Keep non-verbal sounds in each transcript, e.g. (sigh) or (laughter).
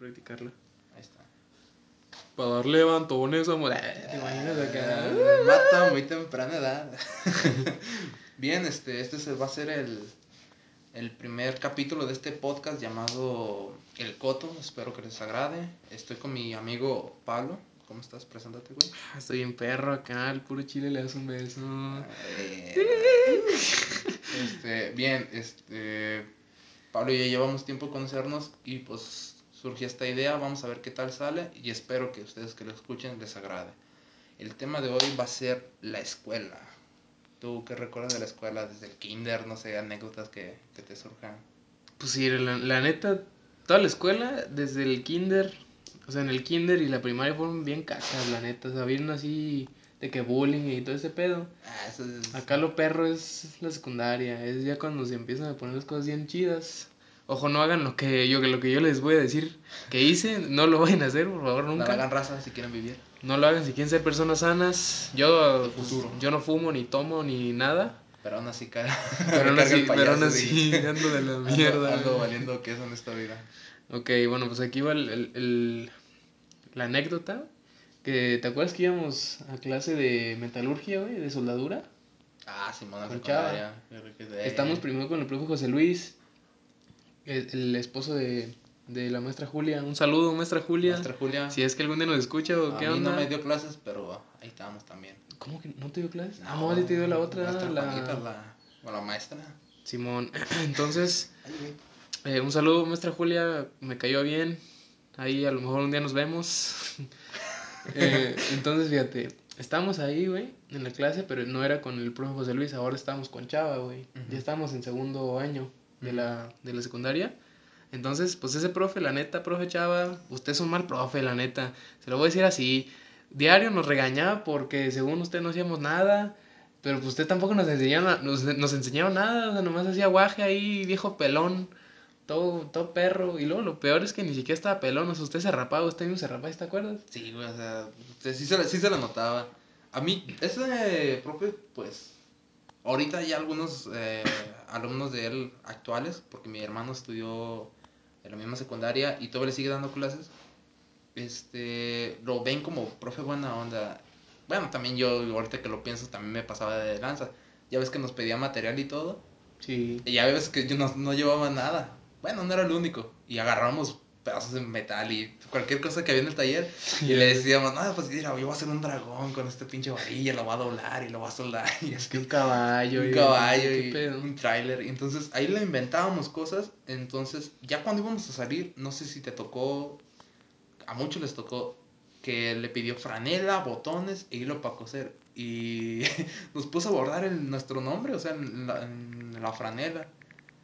practicarla. Ahí está. Para dar levantones, amor. Eh, ¿Te imaginas acá? Eh, Mata a muy temprana edad. (laughs) Bien, este, este va a ser el, el primer capítulo de este podcast llamado El Coto. Espero que les agrade. Estoy con mi amigo Pablo. ¿Cómo estás? Preséntate, güey. Ah, Estoy en perro acá, el puro chile le das un beso. Eh, (laughs) este, bien, este, Pablo y yo llevamos tiempo de conocernos y pues surgió esta idea, vamos a ver qué tal sale y espero que ustedes que lo escuchen les agrade. El tema de hoy va a ser la escuela. ¿Tú qué recuerdas de la escuela desde el kinder? No sé, anécdotas que, que te surjan. Pues sí, la, la neta, toda la escuela, desde el kinder, o sea, en el kinder y la primaria fueron bien cachas, la neta. O sea, vieron así de que bullying y todo ese pedo. Ah, eso es... Acá lo perro es la secundaria, es ya cuando se empiezan a poner las cosas bien chidas. Ojo, no hagan lo que yo, lo que yo les voy a decir que hice, no lo vayan a hacer, por favor, No nunca. hagan raza si quieren vivir. No lo hagan si quieren ser personas sanas. Yo, pues, yo no fumo, ni tomo, ni nada. Pero aún así, cara. Pero aún así, pero aún así, ando de la Ando- mierda. Ando, valiendo queso en esta vida. Ok, bueno, pues aquí va el, el- el- la anécdota. Que, ¿Te acuerdas que íbamos a clase de metalurgia, güey? De soldadura. Ah, que de- Estamos primero con el profe José Luis, el, el esposo de, de la maestra Julia. Un saludo, maestra Julia. Maestra Julia. Si es que algún día nos escucha o a qué mí onda. no me dio clases, pero ahí estábamos también. ¿Cómo que no te dio clases? ah, no, te dio la otra. Maestra la... Juanita, la, o la maestra. Simón. (clears throat) Entonces, eh, un saludo, maestra Julia. Me cayó bien. Ahí a lo mejor un día nos vemos. (laughs) Eh, entonces, fíjate, estábamos ahí, güey, en la clase, pero no era con el profe José Luis, ahora estábamos con Chava, güey. Ya estábamos en segundo año de, la, de la secundaria. Entonces, pues ese profe, la neta, profe Chava, usted es un mal profe, la neta. Se lo voy a decir así. Diario nos regañaba porque según usted no hacíamos nada. Pero pues usted tampoco nos enseñaba, nos, nos nada, o sea, nomás hacía guaje ahí, viejo pelón, todo, todo perro. Y luego lo peor es que ni siquiera estaba pelón, o sea, usted se rapaba, usted mismo se rapaba, ¿te acuerdas? Sí, güey, o sea, sí se, la- sí se la notaba. A mí, ese profe, pues, ahorita hay algunos eh, alumnos de él actuales, porque mi hermano estudió en la misma secundaria y todavía le sigue dando clases. Este, lo ven como profe buena onda. Bueno, también yo, ahorita que lo pienso, también me pasaba de lanza. Ya ves que nos pedía material y todo. Sí. Y ya ves que yo no, no llevaba nada. Bueno, no era el único. Y agarramos pedazos de metal y cualquier cosa que había en el taller. Y le decíamos, no, pues mira, yo voy a hacer un dragón con este pinche varilla, lo voy a doblar y lo voy a soldar. Y es Que un caballo. un caballo ¿qué y un tráiler. Y entonces ahí le inventábamos cosas. Entonces, ya cuando íbamos a salir, no sé si te tocó, a muchos les tocó que le pidió franela, botones e hilo para coser. Y (laughs) nos puso a bordar el, nuestro nombre, o sea, en la, en la franela.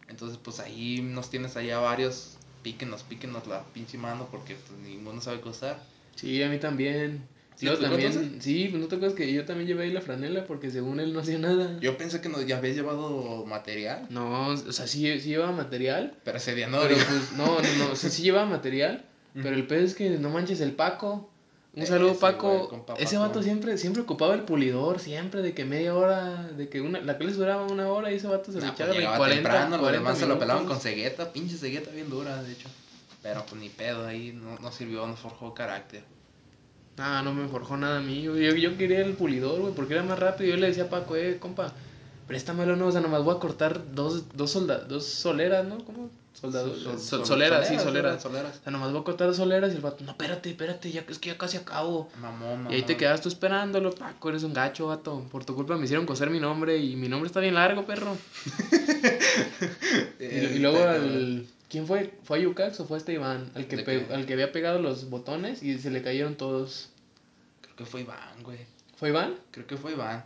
Entonces, pues ahí nos tienes allá varios, píquenos, píquenos la pinche mano porque pues, ninguno sabe coser. Sí, a mí también. ¿Sí tocó también, entonces? sí, pues no te acuerdas que yo también llevé ahí la franela porque según él no hacía nada. Yo pensé que nos, ya habías llevado material, No, o sea, sí, sí llevaba material. pero ese día no. pero pues, no, no, no, o sea, sí llevaba material. (laughs) Pero el pedo es que no manches el Paco. Un saludo, Ese Paco. güey, Ese vato siempre, siempre ocupaba el pulidor, siempre, de que media hora, de que una, la clase duraba una hora y ese vato se le Nah, echaba pues de llegaba 40, temprano, los 40 demás se lo pelaban con cegueta, pinche cegueta bien dura, de hecho. Pero pues ni pedo, ahí no, no sirvió, no forjó carácter. Ah, no me forjó nada a mí. Yo, yo, yo quería el pulidor, güey, porque era más rápido. Yo le decía a Paco, eh, compa, préstamelo, no, o sea, nomás voy a cortar dos, dos, solda, dos soleras, ¿no? ¿Cómo? Soldadores. Sol- Sol- sol- soleras, sí, soleras. soleras. O sea, nomás voy a cortar dos soleras y el vato, no, espérate, espérate, ya, es que ya casi acabo. Mamón, mamón. Y ahí te quedas tú esperándolo, Paco, eres un gacho, vato. Por tu culpa me hicieron coser mi nombre y mi nombre está bien largo, perro. (laughs) Y, Eh, y luego al... ¿Quién fue? ¿Fue a Yucax o fue este Iván? Al que, al que había pegado los botones y se le cayeron todos. Creo que fue Iván, güey. ¿Fue Iván? Creo que fue Iván.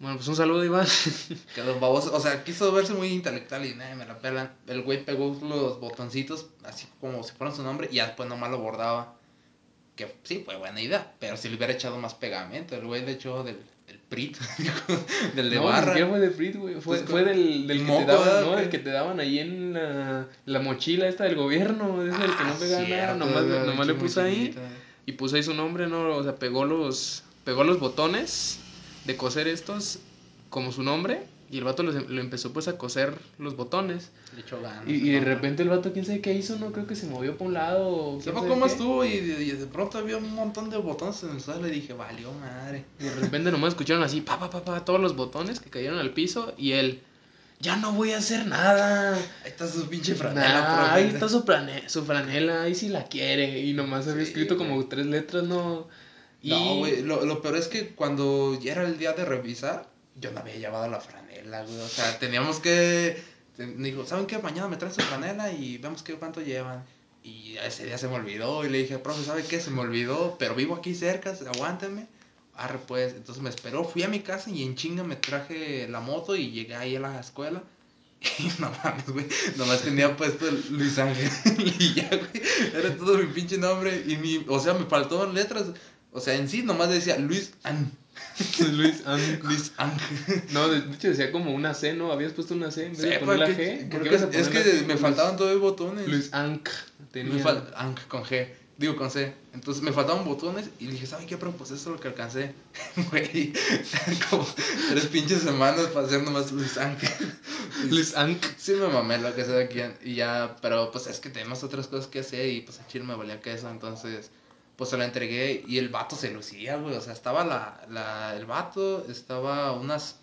Bueno, pues un saludo, Iván. (laughs) Que los babosos, o sea, quiso verse muy intelectual y nada, me la pelan. El güey pegó los botoncitos así como si fueran su nombre y ya después nomás lo bordaba. Que sí, fue buena idea, pero si le hubiera echado más pegamento, el güey le echó del, del prit, (laughs) del de no, barra. siquiera fue de Frit, güey. Fue, fue del, del que te daban. ¿no? El que te daban ahí en la, la mochila esta del gobierno. Ese el que no Ah, pegaba nada. cierto, Nomás, nomás le muy puso ahí. Y puso ahí su nombre, ¿no? O sea, pegó los, pegó los botones de coser estos como su nombre. Y el vato lo, lo empezó pues a coser los botones. Le echó ganas. Y, y de repente el vato, quién sabe qué hizo, no creo que se movió para un lado. o Se quién fue sabe como qué. estuvo y de, y de pronto había un montón de botones en el suelo y dije, valió madre. Y de repente nomás escucharon así, pa, pa, pa, pa, todos los botones que cayeron al piso. Y él, ya no voy a hacer nada. Ahí está su pinche franela, Nah, ahí está su, franela, ahí sí la quiere. Y nomás había Sí, escrito como tres letras, ¿no? Y... No, güey, lo, lo peor es que cuando ya era el día de revisar, yo no había llevado la franela, güey. O sea, teníamos que. te- Dijo, ¿saben qué? Mañana me traen su franela y vemos qué cuánto llevan. Y ese día se me olvidó y le dije, profe, ¿sabe qué? Se me olvidó, pero vivo aquí cerca, aguántenme. Arre, pues. Entonces me esperó, fui a mi casa y en chinga me traje la moto y llegué ahí a la escuela. (laughs) Y no mames, güey. Nomás tenía puesto Luis Ángel. (laughs) Y ya, güey. Era todo mi pinche nombre. Y mi. O sea, me faltaban letras. O sea, en sí nomás decía Luis An. (laughs) Luis Ang- Luis Ángel. No, de hecho decía como una C, ¿no? Habías puesto una C en vez de poner la que- G. ¿Por que qué a es que G? me faltaban todavía botones. Luis Ank tenía. Ang con G. Digo con C. Entonces me faltaban botones y dije, ¿sabe qué? Pero pues eso es lo que alcancé. (laughs) Güey. (laughs) Como tres pinches semanas para hacer nomás Luis Ángel. Luis Ank. Sí me mamé lo que sea de aquí y ya, pero pues es que tenemos otras cosas que hacer y pues el chile me valía queso, entonces pues se la entregué y el vato se lucía, güey, o sea, estaba la, la, el vato, estaba unas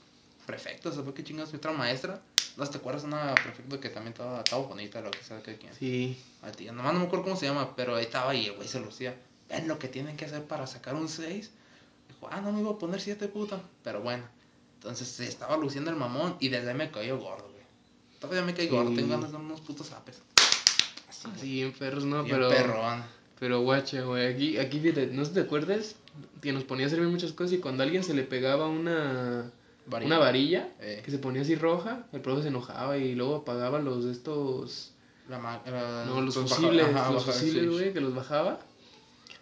prefectas, ¿sabes qué chingados? Mi otra maestra, ¿no te acuerdas? Una prefecta que también estaba, estaba bonita, lo que sea que quién. Sí. A ti, nomás no me acuerdo cómo se llama, pero ahí estaba y el güey se lucía. Ven lo que tienen que hacer para sacar un 6. Dijo, ah, no me iba a poner 7, puta. Pero bueno. Entonces se estaba luciendo el mamón y desde ahí me cayó gordo, güey. Todavía me caí Sí. gordo, tengo ganas de unos putos apes. Así, Así bien perros, ¿no? bien pero. perrón. Pero guacha, güey. Aquí, aquí, fíjate, no sé te acuerdas que nos ponía a servir muchas cosas y cuando a alguien se le pegaba una. Varilla. Una varilla Eh, que se ponía así roja, el profe se enojaba y luego apagaba los de estos. la ma- la- No, los baja- fusibles, ajá, los baja- fusibles, sí. güey, que los bajaba.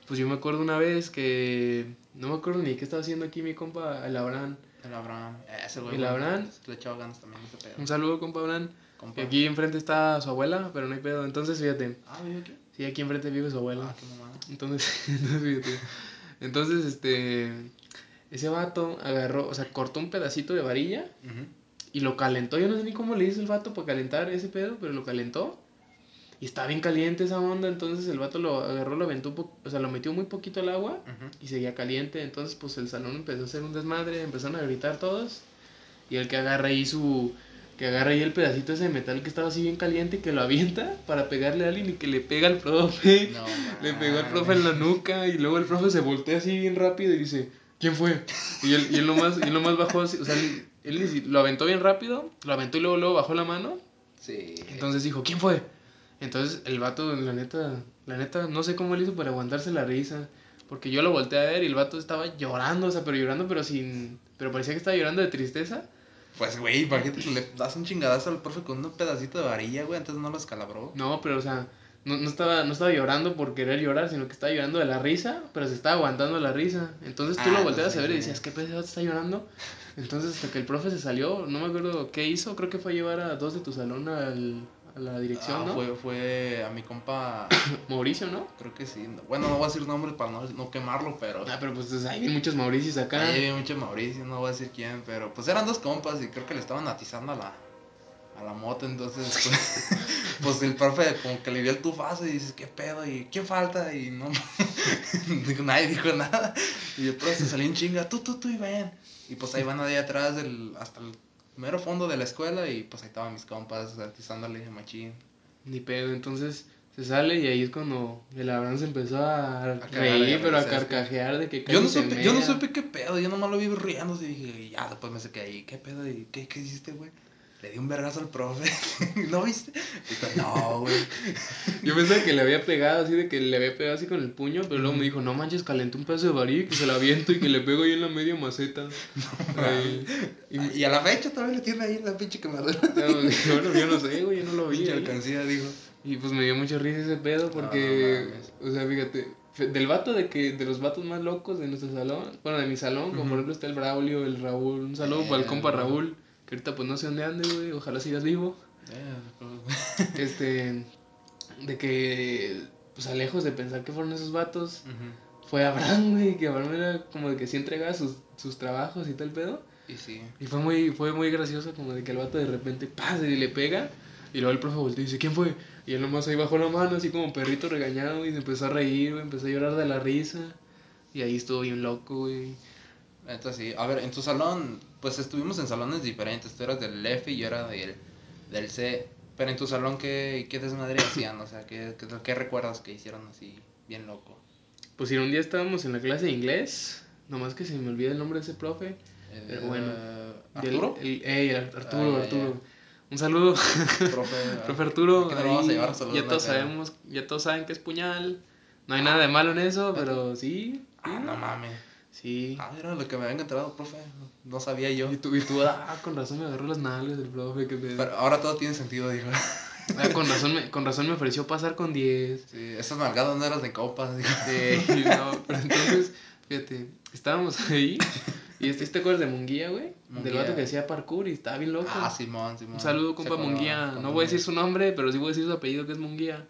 Pues yo me acuerdo una vez que. No me acuerdo ni qué estaba haciendo aquí mi compa, el Abraham. El Abraham. Ese güey. El Abraham. Le echaba ganas también ese pedo. Un saludo, compa Abraham. Compa. Aquí enfrente está su abuela, pero no hay pedo. Entonces, fíjate. Ah, ¿vive aquí? Sí, aquí enfrente vive su abuela. Ah, qué mamada. Entonces, (laughs) entonces. Entonces, este. Ese vato agarró, o sea, cortó un pedacito de varilla y lo calentó. Yo no sé ni cómo le hizo el vato para calentar ese pedo, pero lo calentó. Y estaba bien caliente esa onda. Entonces el vato lo agarró, lo aventó, o sea, lo metió muy poquito al agua y seguía caliente. Entonces, pues el salón empezó a hacer un desmadre, empezaron a gritar todos. Y el que agarra ahí su. Que agarra ahí el pedacito ese de metal que estaba así bien caliente y que lo avienta para pegarle a alguien y que le pega al profe. No, (laughs) Le pegó al profe en la nuca y luego el profe se voltea así bien rápido y dice, ¿quién fue? Y él, y él, nomás, y él nomás bajó así, o sea, él, él lo aventó bien rápido, lo aventó y luego, luego bajó la mano. Sí. Entonces dijo, ¿quién fue? Entonces el vato, la neta, la neta, no sé cómo le hizo para aguantarse la risa. Porque yo lo volteé a ver y el vato estaba llorando, o sea, pero llorando, pero sin... Pero parecía que estaba llorando de tristeza. Pues, güey, imagínate le das un chingadazo al profe con un pedacito de varilla, güey, antes no lo escalabró. No, pero o sea, no, no, estaba, no estaba llorando por querer llorar, sino que estaba llorando de la risa, pero se estaba aguantando la risa. Entonces tú Ah, lo volteabas no, a ver y decías. ¿qué pedo está llorando? Entonces hasta que el profe se salió, no me acuerdo qué hizo, creo que fue a llevar a dos de tu salón al, a la dirección, Ah, ¿no? fue, fue a mi compa, (coughs) Mauricio, ¿no? creo que sí. Bueno, no voy a decir nombres para no, no quemarlo, pero... Ah, pero pues hay bien muchos Mauricios acá. Ahí había mucho Mauricio, no voy a decir quién, pero pues eran dos compas y creo que le estaban atizando a la, a la moto, entonces pues, (laughs) pues el profe como que le vio el tufazo y dice, ¿qué pedo? ¿Y quién falta? Y no, (laughs) nadie dijo nada. Y el profe se salió en chinga, tú, tú, tú y ven. Y pues ahí van ahí atrás del, hasta el mero fondo de la escuela y pues ahí estaban mis compas atizándole a machín. Ni pedo, entonces se sale y ahí es cuando el Abraham se empezó a, de reír, pero a carcajear de que Yo no, se supe, yo no supe qué pedo, yo nomás lo vi riéndose y dije, ya, después me saqué ahí, ¿qué pedo? ¿Y qué, qué hiciste, güey? Le di un vergazo al profe, (laughs) ¿no viste? Dijo, no, güey. (laughs) Yo pensaba que le había pegado así, de que le había pegado así con el puño, pero luego me dijo, no manches, calenté un pedazo de varilla y que se la aviento y que le pego ahí en la media maceta. (laughs) Y, me- Y a la fecha todavía le tiene ahí la pinche quemadura. no, bueno, yo no sé, güey, yo no lo vi. Ahí. alcancía, dijo. Y pues me dio mucha risa ese pedo porque, No, o sea, fíjate, del vato de que, de los vatos más locos de nuestro salón, bueno, de mi salón, como por ejemplo está el Braulio, el Raúl, un saludo para el Eh, compa no. Raúl, que ahorita pues no sé dónde ande, güey, ojalá sigas vivo. Este, de que, pues a lejos de pensar que fueron esos vatos, fue Abraham, güey, que Abraham era como de que sí entregaba sus, sus trabajos y tal pedo. Y sí. Y fue muy, fue muy gracioso como de que el vato de repente pasa y le pega. Y luego el profe voltea y dice, ¿quién fue? Y él nomás ahí bajó la mano así como perrito regañado y se empezó a reír, güey, empezó a llorar de la risa. Y ahí estuvo bien loco, güey. Entonces sí, a ver, en tu salón, pues estuvimos en salones diferentes. Tú eras del F y yo era del, del C. Pero en tu salón, ¿qué, qué desmadre hacían? O sea, ¿qué, qué, qué recuerdas que hicieron así, bien loco? Pues si un día estábamos en la clase de inglés, nomás que se me olvida el nombre de ese profe. Pero bueno. Eh, Del- ¿Arturo? el- ey, Arturo, Ah, Arturo. ya. Un saludo, Profe, (laughs) profe Arturo. Lo vamos a ahí llevar ya todos sabemos, ya todos saben que es puñal. No hay nada de malo en eso, pero sí. Ah, sí. no mames. Sí. Ah, era lo que me habían enterado, profe. No sabía yo. Y tú, y tú, ah, con razón me agarró las nalgas el profe, que me... Pero ahora todo tiene sentido, dijo. Ah, con razón me, con razón me ofreció pasar con 10. Sí, esas nalgadas no eran de copas, dijo. Eh, no, pero entonces, fíjate, estábamos ahí y este, ¿te acuerdas de Munguía, güey? Del vato que hacía parkour y estaba bien loco. Ah, Simón, Simón. Un saludo, compa Munguía. No voy a decir su nombre, pero sí voy a decir su apellido, que es Munguía.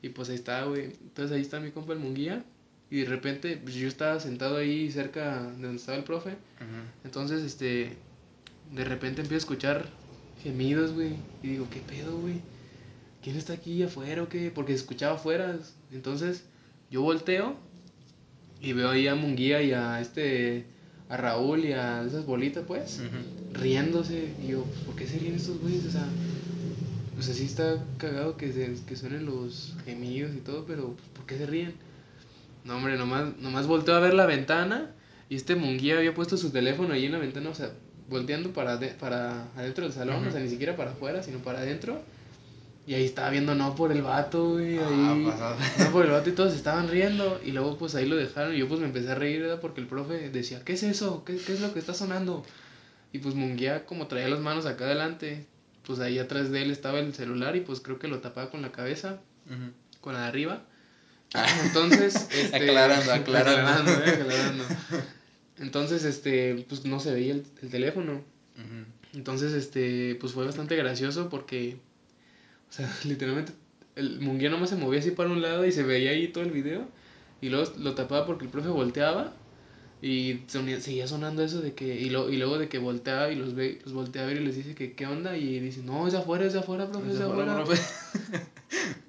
Y pues ahí está, güey. Entonces ahí está mi compa el Munguía. Y de repente, pues, yo estaba sentado ahí cerca de donde estaba el profe. Entonces, este, de repente empiezo a escuchar gemidos, güey. Y digo, ¿qué pedo, güey? ¿Quién está aquí afuera o qué? Porque se escuchaba afuera. Entonces, yo volteo y veo ahí a Munguía y a este, a Raúl y a esas bolitas, pues, riéndose. Y yo, ¿por qué se ríen estos güeyes? O sea, pues así está cagado que, se, que suenen los gemidos y todo, pero pues, ¿por qué se ríen? No, hombre, nomás, nomás volteo a ver la ventana y este Munguía había puesto su teléfono ahí en la ventana, o sea, volteando para, de- para adentro del salón, o sea, ni siquiera para afuera, sino para adentro. Y ahí estaba viendo no por el vato, güey, Ah, ahí. No por el (laughs) vato y todos estaban riendo. Y luego pues ahí lo dejaron y yo pues me empecé a reír, ¿verdad? Porque el profe decía, ¿qué es eso? ¿Qué, qué es lo que está sonando? Y pues Munguía como traía las manos acá adelante, pues ahí atrás de él estaba el celular y pues creo que lo tapaba con la cabeza, con la de arriba. (laughs) Entonces, este, Aclarando, aclarando. aclarando, eh, aclarando. Entonces, este, pues no se veía el, el teléfono. Entonces, este, pues fue bastante gracioso porque, o sea, (laughs) literalmente, el Munguía nomás se movía así para un lado y se veía ahí todo el video. Y luego lo tapaba porque el profe volteaba y sonía- seguía sonando eso de que, y, lo, y luego de que volteaba y los ve, los voltea a ver y les dice que, ¿qué onda? Y dice, no, es afuera, es afuera, profe, es afuera. profe. (laughs)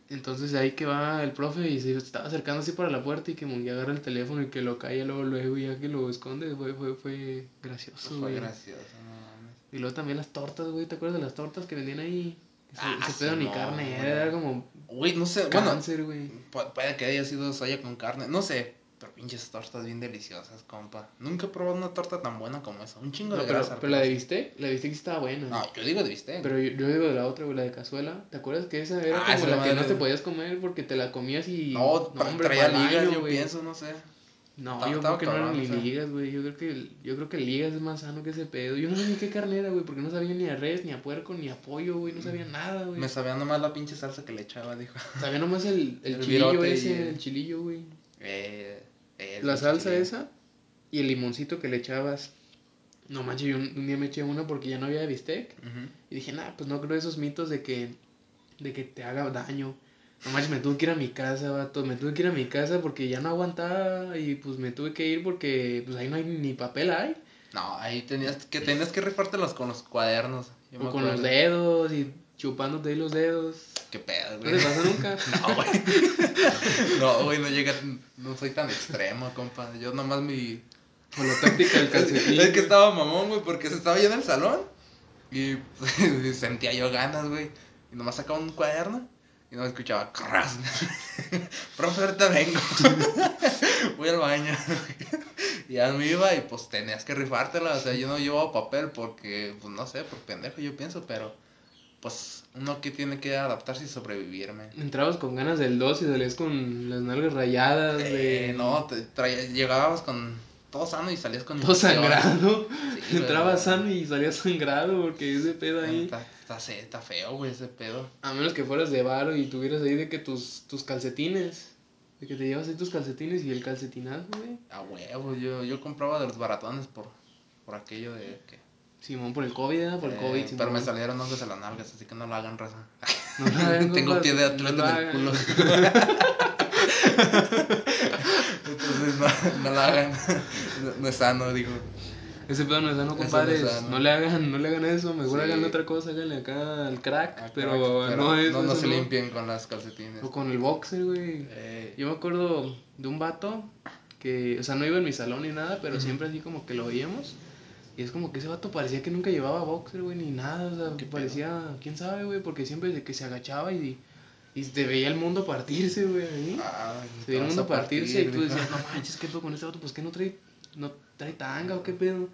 Entonces ahí que va el profe y se estaba acercando así para la puerta y que Munguía agarra el teléfono y que lo calla luego, luego ya que lo esconde, fue, fue, fue gracioso, Fue güey. gracioso, no mames. Y luego también las tortas, güey, ¿te acuerdas de las tortas que vendían ahí? Ese, Ah, ese pedo ni carne, güey. era como Güey, no sé, bueno, güey. puede que haya sido soya con carne, no sé. Pero pinches tortas bien deliciosas, compa. Nunca he probado una torta tan buena como esa. Un chingo No, de pero, grasa. pero la de sí. bistec, la de bistec estaba buena. No, yo digo de bistec. Pero yo, yo digo de la otra, güey, la de cazuela. ¿Te acuerdas que esa era Ah, como esa la que no te podías comer porque te la comías y... no, tra- hombre, traía ligas, yo güey. pienso, no sé. No, yo creo que no eran ni ligas, güey. Yo creo que el- yo creo que ligas es más sano que ese pedo. Yo no sabía qué carne era, güey, porque no sabía ni a res, ni a puerco, ni a pollo, güey. No sabía nada, güey. Me sabía nomás la pinche salsa que le echaba, dijo. Sabía nomás el, el, (laughs) El chilillo y ese, el chilillo, güey. Eh, La salsa esa y el limoncito que le echabas. No manches, yo un, un día me eché una porque ya no había bistec. Y dije, nah, pues no creo esos mitos de que, de que te haga daño. No manches, me tuve que ir a mi casa, vato. Me tuve que ir a mi casa porque ya no aguantaba. Y pues me tuve que ir porque pues ahí no hay ni papel hay. No, ahí tenías que, tenías que rifártelos con los cuadernos. Yo me O con los dedos y chupándote ahí los dedos. Qué pedo, ¿No güey. te pasa nunca? (laughs) No, güey. No, güey, no llega. No soy tan extremo, compa. Yo nomás mi. Con la táctica del calcetín. (laughs) Es que estaba mamón, güey, porque se estaba yo en el salón. Y pues, (laughs) sentía yo ganas, güey. Y nomás sacaba un cuaderno. Y no escuchaba. Corras. Profe, ahorita vengo. Voy al baño. Y ya me iba y pues tenías que rifártela. O sea, yo no llevaba papel porque, pues no sé, por pendejo yo pienso, pero pues uno que tiene que adaptarse y sobrevivirme. Entrabas con ganas del 2 y salías con las nalgas rayadas. de... Eh, no, te traía- llegabas con todo sano y salías con Todo infección. sangrado. Sí, (laughs) Entrabas sano y salías sangrado porque ese pedo ahí. Está, está feo, güey, ese pedo. A menos que fueras de varo y tuvieras ahí de que tus, tus calcetines. De que te llevas ahí tus calcetines y el calcetinazo, güey. A huevo, yo, yo compraba de los baratones por, por aquello de que... Simón, por el COVID, ¿eh? Por el eh, COVID, pero me salieron hongos en las nalgas, así que no lo hagan, raza. No lo hagan, (laughs) Tengo compas, pie de no atleta lo en el culo. (laughs) Entonces no, no lo hagan. No, no es sano, digo. Ese pedo no es sano, no compadres. sano. No le hagan, no le hagan eso. Mejor Sí. hagan otra cosa, háganle acá al crack. Pero, no es. No, no eso se limpien con las calcetines. O con el boxer, güey. Eh, Yo me acuerdo de un vato que, o sea, no iba en mi salón ni nada, pero siempre así como que lo veíamos. Y es como que ese vato parecía que nunca llevaba boxer, güey, ni nada. O sea, ¿Qué que pedo? parecía, quién sabe, güey, porque siempre de que se agachaba y, y te veía el mundo partirse, güey, ahí. ah, Se veía el mundo partirse partir, y tú decías, no manches, ¿qué pedo con este vato? Pues que no trae, no trae tanga o qué pedo.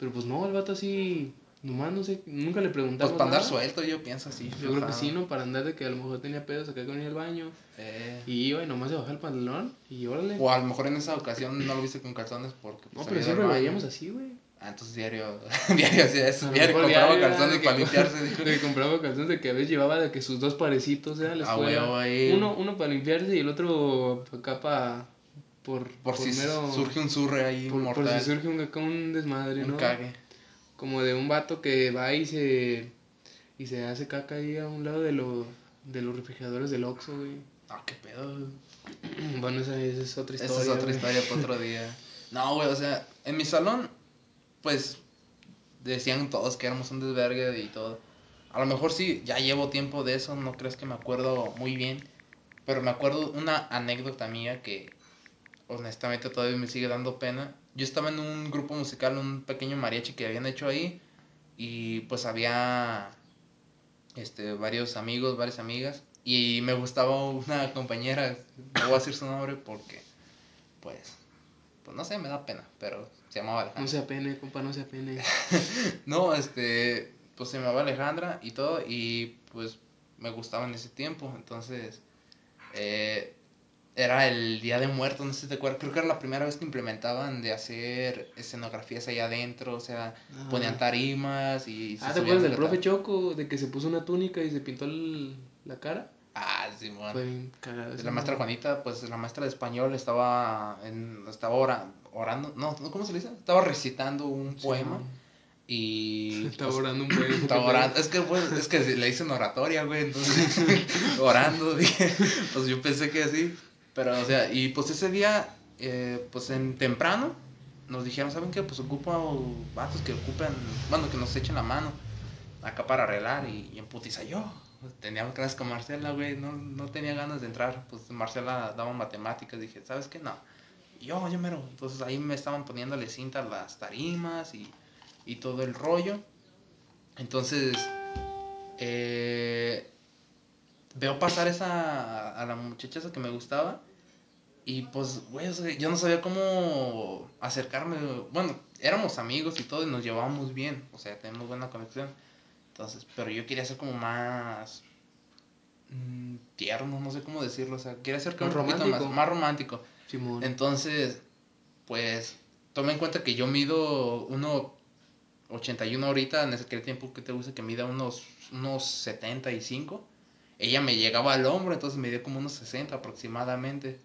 Pero pues no, el vato así, nomás no sé, nunca le Pues preguntamos. para andar nada. suelto, yo pienso así. Yo creo que sí, ¿no? Para andar de que a lo mejor tenía pedos acá con ir al baño. Eh, Y iba y nomás se bajaba el pantalón y órale. O a lo mejor en esa ocasión no lo viste con calzones porque. No, pues, pero salía siempre lo veíamos así, güey. Ah, entonces diario. (laughs) diario, sí, es diario compraba calzones para limpiarse. (laughs) que compraba calzones de que a veces llevaba de que sus dos parecitos, ¿eh? A la Ah, escuela. huevo, ahí. Uno, uno para limpiarse y el otro acá para. Por, Por, si mero- surge un surre ahí por, por mortal. si surge un, un desmadre, un ¿no? cague. Como de un vato que va y se. Y se hace caca ahí a un lado de los, de los refrigeradores del Oxxo, güey. Ah, qué pedo. (clears throat) Bueno, esa, esa es otra historia. Esa es otra historia para otro día. No, güey, o sea, en mi salón, pues decían todos que éramos un desvergue y todo. A lo mejor sí, ya llevo tiempo de eso, no crees que me acuerdo muy bien. Pero me acuerdo una anécdota mía que honestamente todavía me sigue dando pena. Yo estaba en un grupo musical, un pequeño mariachi que habían hecho ahí. Y pues había este, varios amigos, varias amigas. Y me gustaba una compañera, no voy a decir su nombre porque, pues, no sé, me da pena, pero se llamaba Alejandra. No se apene, compa, no se apene. (laughs) No, este, pues se llamaba Alejandra y todo, y pues me gustaba en ese tiempo, entonces, eh, era el Día de Muertos, no sé si te acuerdas, creo que era la primera vez que implementaban de hacer escenografías ahí adentro, o sea, Ah. ponían tarimas y... se Ah, ¿te acuerdas de del profe Choco? De que se puso una túnica y se pintó el- la cara. Ah. Fue bien cagado. La maestra. Juanita, pues la maestra de español estaba, en, estaba ora- orando, no, no, ¿cómo se le dice? Estaba recitando un Sí, poema man. y... (laughs) Estaba pues, orando un poema. Estaba orando. Es que, pues, es que le dicen oratoria, güey. Entonces, (laughs) orando, dije. Pues yo pensé que sí. Pero, o sea, y pues ese día, eh, pues en temprano, nos dijeron, ¿saben qué? Pues ocupa vatos que ocupen, bueno, que nos echen la mano acá para arreglar. Y, y en putiza yo. Tenía clases con Marcela, güey. No, no tenía ganas de entrar. Pues Marcela daba matemáticas. Dije, ¿sabes qué? No. Yo, yo mero. Entonces ahí me estaban poniéndole cinta a las tarimas y, y todo el rollo. Entonces, eh, veo pasar esa a la muchacha esa que me gustaba y pues, güey, yo no sabía cómo acercarme. Bueno, éramos amigos y todo y nos llevábamos bien, o sea, tenemos buena conexión. Entonces, pero yo quería ser como más mm, tierno, no sé cómo decirlo, o sea, quería ser como Más un poquito romántico. más, más romántico. Simón. Entonces, pues, toma en cuenta que yo mido 1.81 ahorita, en ese aquel tiempo que te gusta que mida unos, unos 75. Ella me llegaba al hombro, entonces me dio como unos 60 aproximadamente.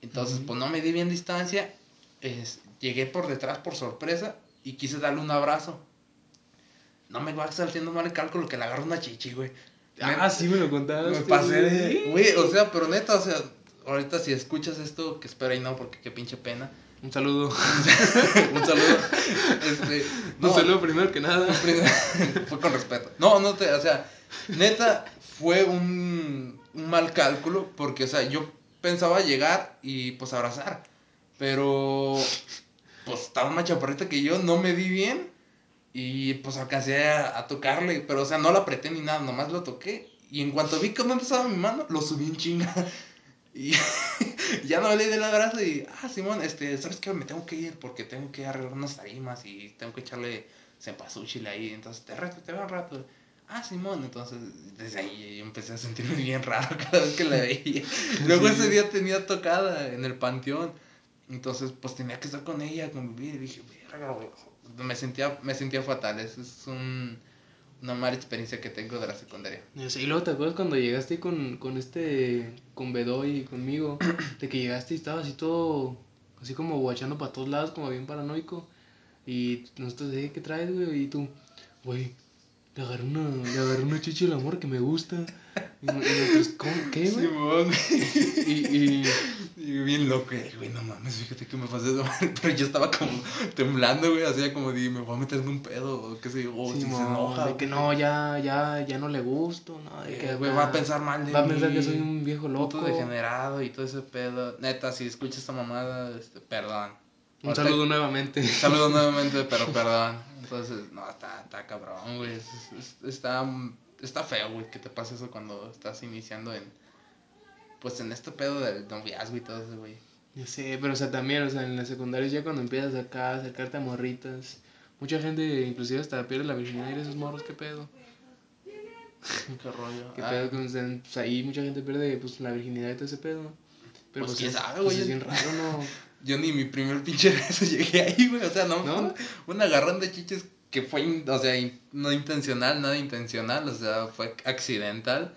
Entonces, pues no me di bien distancia. es- llegué por detrás por sorpresa y quise darle un abrazo. No me va haciendo mal el cálculo que le agarro una chichi, güey. Ah, sí me lo contaste. Me pasé de. güey. O sea, pero neta, o sea, ahorita si escuchas esto, que espero y no, porque qué pinche pena. Un saludo. (laughs) Un saludo. Este, Un no, saludo primero que nada. (laughs) fue con respeto. No, no te, o sea, neta, fue un, un mal cálculo, porque, o sea, yo pensaba llegar y pues abrazar, pero pues estaba más chaparrita que yo, no me di bien y pues alcancé a, a tocarle, pero, o sea, no la apreté ni nada, nomás lo toqué y en cuanto vi cómo empezaba mi mano, lo subí en chinga. (laughs) Y (laughs) ya no le di el abrazo y, ah, Simón, este, ¿sabes qué? Me tengo que ir porque tengo que arreglar unas tarimas y tengo que echarle cempasúchil ahí. Entonces, te reto, te veo un rato. Ah, Simón, entonces, desde ahí yo empecé a sentirme bien (laughs) raro cada vez que la veía. Luego Sí. ese día tenía tocada en el panteón. Entonces, pues tenía que estar con ella, convivir. Y dije, verga, güey. Me sentía, me sentía fatal. Es, es un, una mala experiencia que tengo de la secundaria. Y luego, ¿te acuerdas cuando llegaste con, con este, con Bedoy y conmigo? (clears throat) De que llegaste y estabas así todo, así como guachando para todos lados, como bien paranoico. Y nosotros, ¿qué traes, güey? Y tú, güey, le agarré una, le agarré una chichi al amor que me gusta. Y, y nosotros, ¿cómo? ¿Qué, güey? Simón. Y, y, Y bien loco, y, güey, no mames, fíjate que me pasé eso. (laughs) Pero yo estaba como temblando, güey, hacía como de, me voy a meter en un pedo, o qué sé yo, o si se enoja. de que no, ya, ya, ya no le gusto, no, de Eh, que güey, va a pensar mal de Va a pensar que soy un viejo Puto loco. degenerado y todo ese pedo. Neta, si escuchas esta mamada, este, perdón. Un Ahorita- saludo nuevamente. Un saludo (laughs) nuevamente, pero perdón. Entonces, no, está, está cabrón, güey. Es- es- está, está feo, güey, que te pase eso cuando estás iniciando en. Pues en este pedo del noviazgo y todo eso, güey. Ya sé, pero o sea, también, o sea, en la secundaria ya cuando empiezas acá a acercarte a morritas, mucha gente inclusive hasta pierde la virginidad y esos morros, ¿qué pedo? (laughs) Qué rollo. ¿Qué Ah, pedo? o sea, pues ahí mucha gente pierde pues la virginidad y todo ese pedo. Pero Pues, pues, quién es, sabe, pues, güey. es bien raro, ¿no? (laughs) Yo ni mi primer pinche beso (laughs) llegué ahí, güey. O sea, no, ¿No? Un, un agarrón de chiches que fue, in- o sea, in- no intencional, nada intencional, o sea, fue accidental.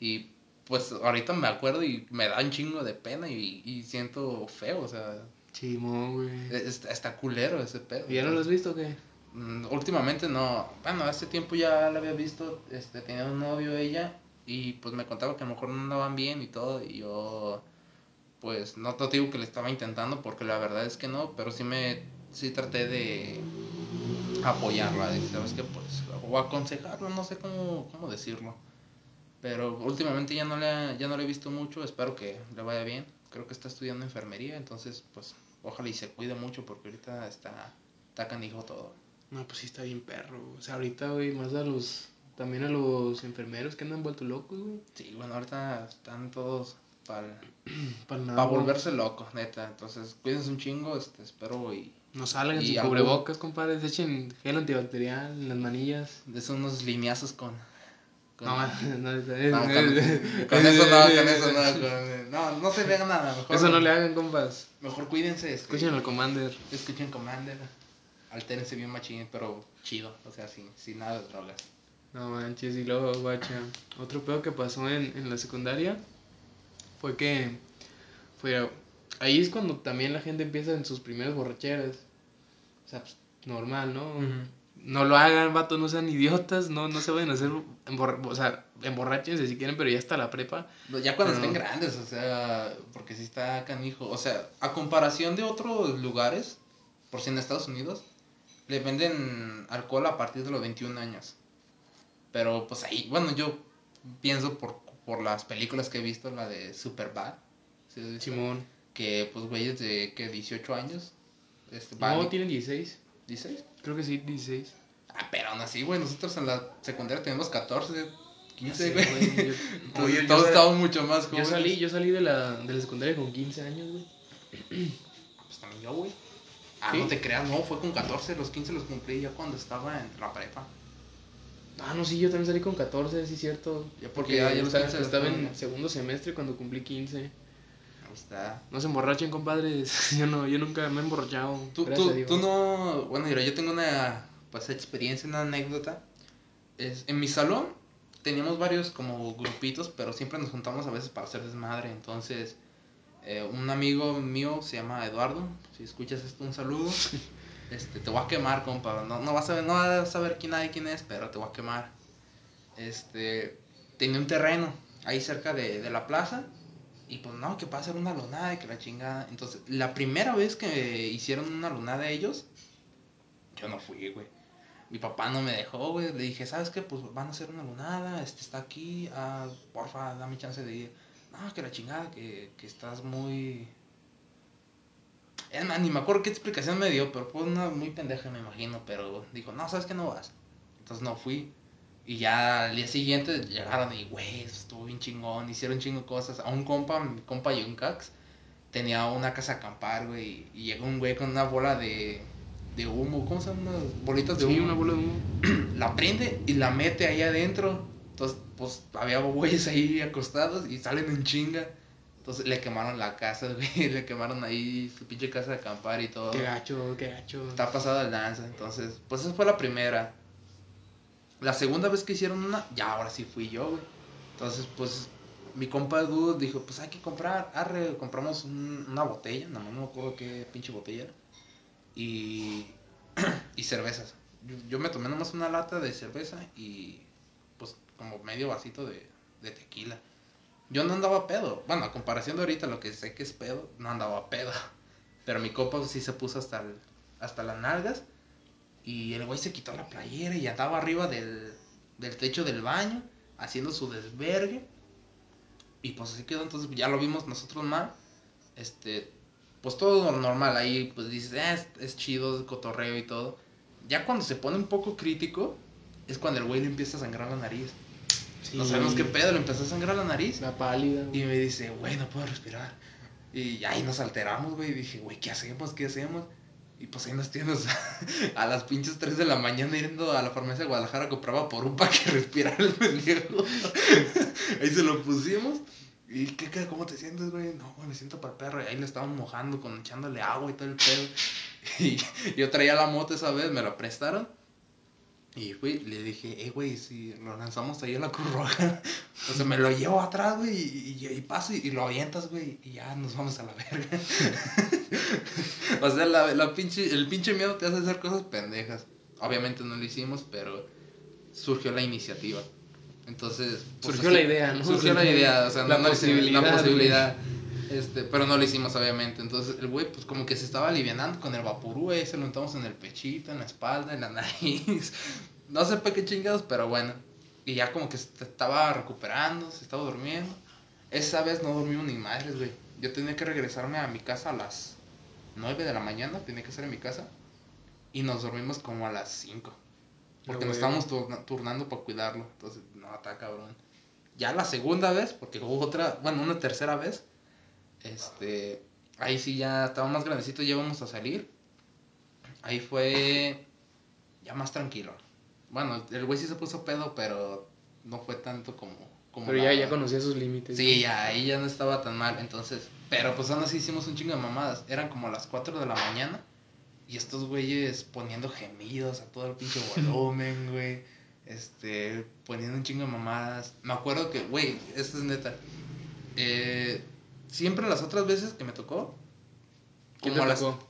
Y pues ahorita me acuerdo y me da un chingo de pena y, y siento feo, o sea, Chimón, güey. está, está culero ese pedo. ¿Y ya no lo has visto o qué? Mm, Últimamente no, bueno, hace tiempo ya la había visto, este, tenía un novio ella y pues me contaba que a lo mejor no andaban bien y todo y yo pues no te digo que le estaba intentando porque la verdad es que no, pero sí me, sí traté de apoyarla, de, sabes que pues, o aconsejarlo, no sé cómo, cómo decirlo, pero últimamente ya no le, ya no le he visto mucho, espero que le vaya bien, creo que está estudiando enfermería, entonces pues ojalá y se cuide mucho porque ahorita está, está canijo todo. No, pues sí está bien perro. O sea, ahorita, güey, más a los... También a los enfermeros que andan vuelto locos, güey. Sí, bueno, ahorita están todos para Para nada. volverse locos, neta. Entonces, cuídense un chingo, este, espero y No salgan Y sin cubrebocas, compadres. Echen gel antibacterial en las manillas. des unos lineazos con... No, no, (laughs) No, con, con eso no, con eso no, con- no, no se vean nada, mejor. Eso no le hagan, compas. Mejor cuídense, este, Escuchen al Commander. escuchen Commander, altérense bien machín, pero chido, o sea, sin, sin nada de drogas. No manches, y luego, guacha. Otro pedo que pasó en, en la secundaria fue que. Fue. Ahí es cuando también la gente empieza en sus primeras borracheras. O sea, pues, normal, ¿no? No lo hagan, vatos, no sean idiotas, no, no se vayan a hacer, o sea, emborrachense si quieren, pero ya hasta la prepa. Ya cuando Pero- estén grandes, o sea, porque sí está canijo. O sea, a comparación de otros lugares, por si en Estados Unidos, le venden alcohol a partir de los 21 años. Pero pues ahí, bueno, yo pienso por, por las películas que he visto, la de Superbad, ¿sí? Simón. que pues güeyes de que 18 años, este, No, tienen 16. 16. Creo que sí, 16. Ah, pero aún así, güey, nosotros en la secundaria tenemos 14, 15, Sí, güey. (laughs) yo- Entonces, yo todos estamos mucho más Yo jóvenes. salí, yo salí de la, de la secundaria con 15 años, güey. (clears throat) Pues también yo, güey. Ah, ¿Sí? no te creas, no, fue con 14, los 15 los cumplí ya cuando estaba en la prepa. Ah, no, sí, yo también salí con 14, sí, cierto. Ya, porque Porque ya- ya estaba, 15 estaba en segundo semestre cuando cumplí 15. Está. No se emborrachen, compadres. (laughs) Yo no, yo nunca me he emborrachado. Tú, tú, tú no, bueno, yo tengo una, pues, experiencia, una anécdota. Es, en mi salón teníamos varios como grupitos, pero siempre nos juntamos a veces para hacer desmadre. Entonces, eh, un amigo mío se llama Eduardo. Si escuchas esto, un saludo. (laughs) Este, te voy a quemar, compa. No, no vas a ver, no vas a saber quién hay, quién es, pero te voy a quemar. Este, tenía un terreno ahí cerca de, de la plaza. Y pues no, que para hacer una lunada y que la chingada. Entonces, la primera vez que hicieron una lunada ellos, yo no fui, güey. Mi papá no me dejó, güey. Le dije, ¿sabes qué? Pues van a hacer una lunada, este está aquí, ah, porfa, dame chance de ir. No, que la chingada, que, que estás muy... Ni me acuerdo qué explicación me dio, pero fue una muy pendeja, me imagino. Pero dijo, no, ¿sabes qué? No vas. Entonces no fui. Y ya al día siguiente llegaron y, güey, estuvo bien chingón, hicieron chingo cosas. A un compa, mi compa Yuncax, tenía una casa a acampar, güey. Y llegó un güey con una bola de, de humo, ¿cómo se llaman? Unas bolitas de Sí, humo. una bola de humo. (clears throat) La prende y la mete ahí adentro. Entonces, pues había güeyes ahí acostados y salen en chinga. Entonces le quemaron la casa, (laughs) güey. Le quemaron ahí su pinche casa de acampar y todo. Qué gacho, qué gacho. Está pasado el lanza, entonces, pues esa fue la primera. La segunda vez que hicieron una, ya ahora sí fui yo, güey. Entonces, pues, mi compa dijo, pues hay que comprar, arre, compramos un- una botella, más no me acuerdo qué pinche botella era. Y, (clears throat) y cervezas. Yo, yo me tomé nomás una lata de cerveza y, pues, como medio vasito de, de tequila. Yo no andaba pedo. Bueno, a comparación de ahorita, lo que sé que es pedo, no andaba pedo. (laughs) Pero mi copa sí se puso hasta, el- hasta las nalgas. Y el güey se quitó la playera y andaba arriba del, del techo del baño, haciendo su desvergue. Y pues así quedó, entonces ya lo vimos nosotros mal. Este, pues todo normal, ahí pues dices, "Ah, es, es chido, es cotorreo y todo. Ya cuando se pone un poco crítico, es cuando el güey le empieza a sangrar la nariz. No Sí. sabemos qué pedo, le empezó a sangrar la nariz. La pálida. Y me dice, güey, no puedo respirar. Y ahí nos alteramos, güey. Y dije, güey, ¿qué hacemos? ¿Qué hacemos? Y pues ahí nos tienes (laughs) a las pinches 3 de la mañana yendo a la farmacia de Guadalajara a comprar vaporú para que (laughs) respirara el pendejo. (laughs) ahí se lo pusimos. ¿Y qué, qué, cómo te sientes, güey? No, güey, me siento para el perro. Y ahí le estaban mojando, con, echándole agua y todo el pedo. Y yo traía la moto esa vez, me la prestaron. Y fui, le dije, eh, güey, si lo lanzamos ahí a la Cruz Roja. (laughs) O sea, me lo llevo atrás, güey, y, y, y paso y, y lo avientas, güey, y ya nos vamos a la verga. (laughs) o sea, la, la pinche, el pinche miedo te hace hacer cosas pendejas. Obviamente no lo hicimos, pero surgió la iniciativa. Entonces, pues, Surgió así- la idea, ¿no? Surgió la (laughs) idea, o sea, La no, posibilidad, La güey. Este, pero no lo hicimos, obviamente. Entonces, el güey, pues como que se estaba alivianando con el vaporú, güey. Se lo untamos en el pechito, en la espalda, en la (laughs) nariz. No sé para qué chingados, pero bueno. Y ya como que se estaba recuperando, se estaba durmiendo. Esa vez no dormimos ni madres, güey. Yo tenía que regresarme a mi casa a las 9 de la mañana, tenía que ser en mi casa. Y nos dormimos como a las 5. Porque No, nos estábamos turna- turnando para cuidarlo. Entonces, no, está cabrón. Ya la segunda vez, porque hubo otra, bueno, una tercera vez. Este, ahí sí ya estaba más grandecito, ya íbamos a salir. Ahí fue ya más tranquilo. Bueno, el güey sí se puso pedo, pero no fue tanto como... como Pero la- ya, ya conocía sus límites. Sí, ¿no? ya, ahí ya no estaba tan mal, entonces... Pero pues aún así hicimos un chingo de mamadas. Eran como las 4 de la mañana. Y estos güeyes poniendo gemidos a todo el pinche (laughs) volumen, güey. Este, poniendo un chingo de mamadas. Me acuerdo que, güey, esto es neta. Eh, siempre las otras veces que me tocó. ¿Quién como te las- tocó?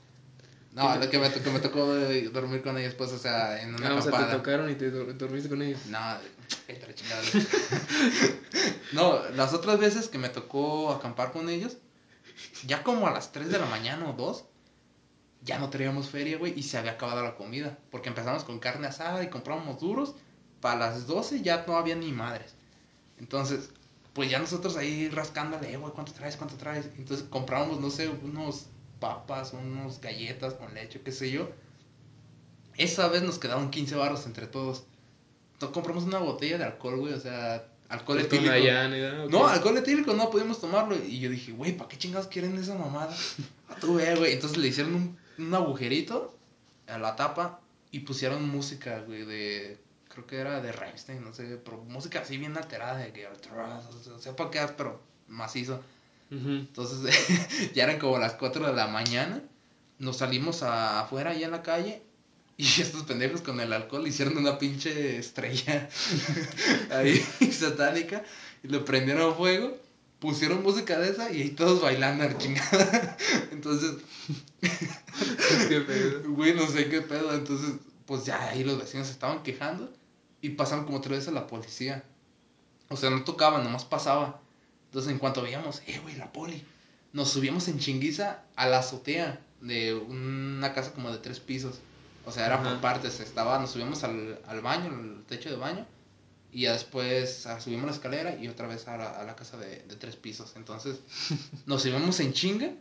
No, ¿Quién te lo que me, tocó- me tocó eh, dormir con ellos, pues, o sea, en una Ah, o sea, te acampada. tocaron y te dor- dormiste con ellos. No. (laughs) No, las otras veces que me tocó acampar con ellos, ya como a las 3 de la mañana o 2, ya no traíamos feria, güey, y se había acabado la comida. Porque empezamos con carne asada y comprábamos duros. Para las 12 ya no había ni madres. Entonces, pues ya nosotros ahí rascándole, eh, güey, ¿cuánto traes? ¿Cuánto traes? Entonces comprábamos, no sé, unos papas, unos galletas con leche, qué sé yo. Esa vez nos quedaron 15 barros entre todos. Entonces compramos una botella de alcohol, güey, o sea, alcohol etílico. ¿eh? No, alcohol etílico no podíamos tomarlo. Y yo dije, güey, ¿para qué chingados quieren esa mamada? (laughs) A tu ve, güey. Entonces le hicieron un, un agujerito a la tapa y pusieron música, güey, de. Creo que era de Rammstein, no sé, pero música así bien alterada, de que. O sea, para qué, pero macizo. Ujú. Entonces (laughs) ya eran como las 4 de la mañana. Nos salimos a- afuera, ahí en la calle. Y (laughs) estos pendejos con el alcohol hicieron una pinche estrella (laughs) ahí satánica. Y le prendieron fuego. Pusieron música de esa y ahí todos bailando a la chingada. Entonces, Qué pedo. güey, no sé qué pedo. Entonces, pues ya ahí los vecinos estaban quejando. Y pasaron como tres veces la policía. O sea, no tocaban, nomás pasaba. Entonces, en cuanto veíamos, eh, güey, la poli. Nos subíamos en chinguiza a la azotea de una casa como de tres pisos. O sea, era Ajá. por partes. Estaba, nos subíamos al, al baño, al techo de baño. Y ya después ah, subimos la escalera y otra vez a la, a la casa de, de tres pisos. Entonces, (laughs) nos subimos en chinga.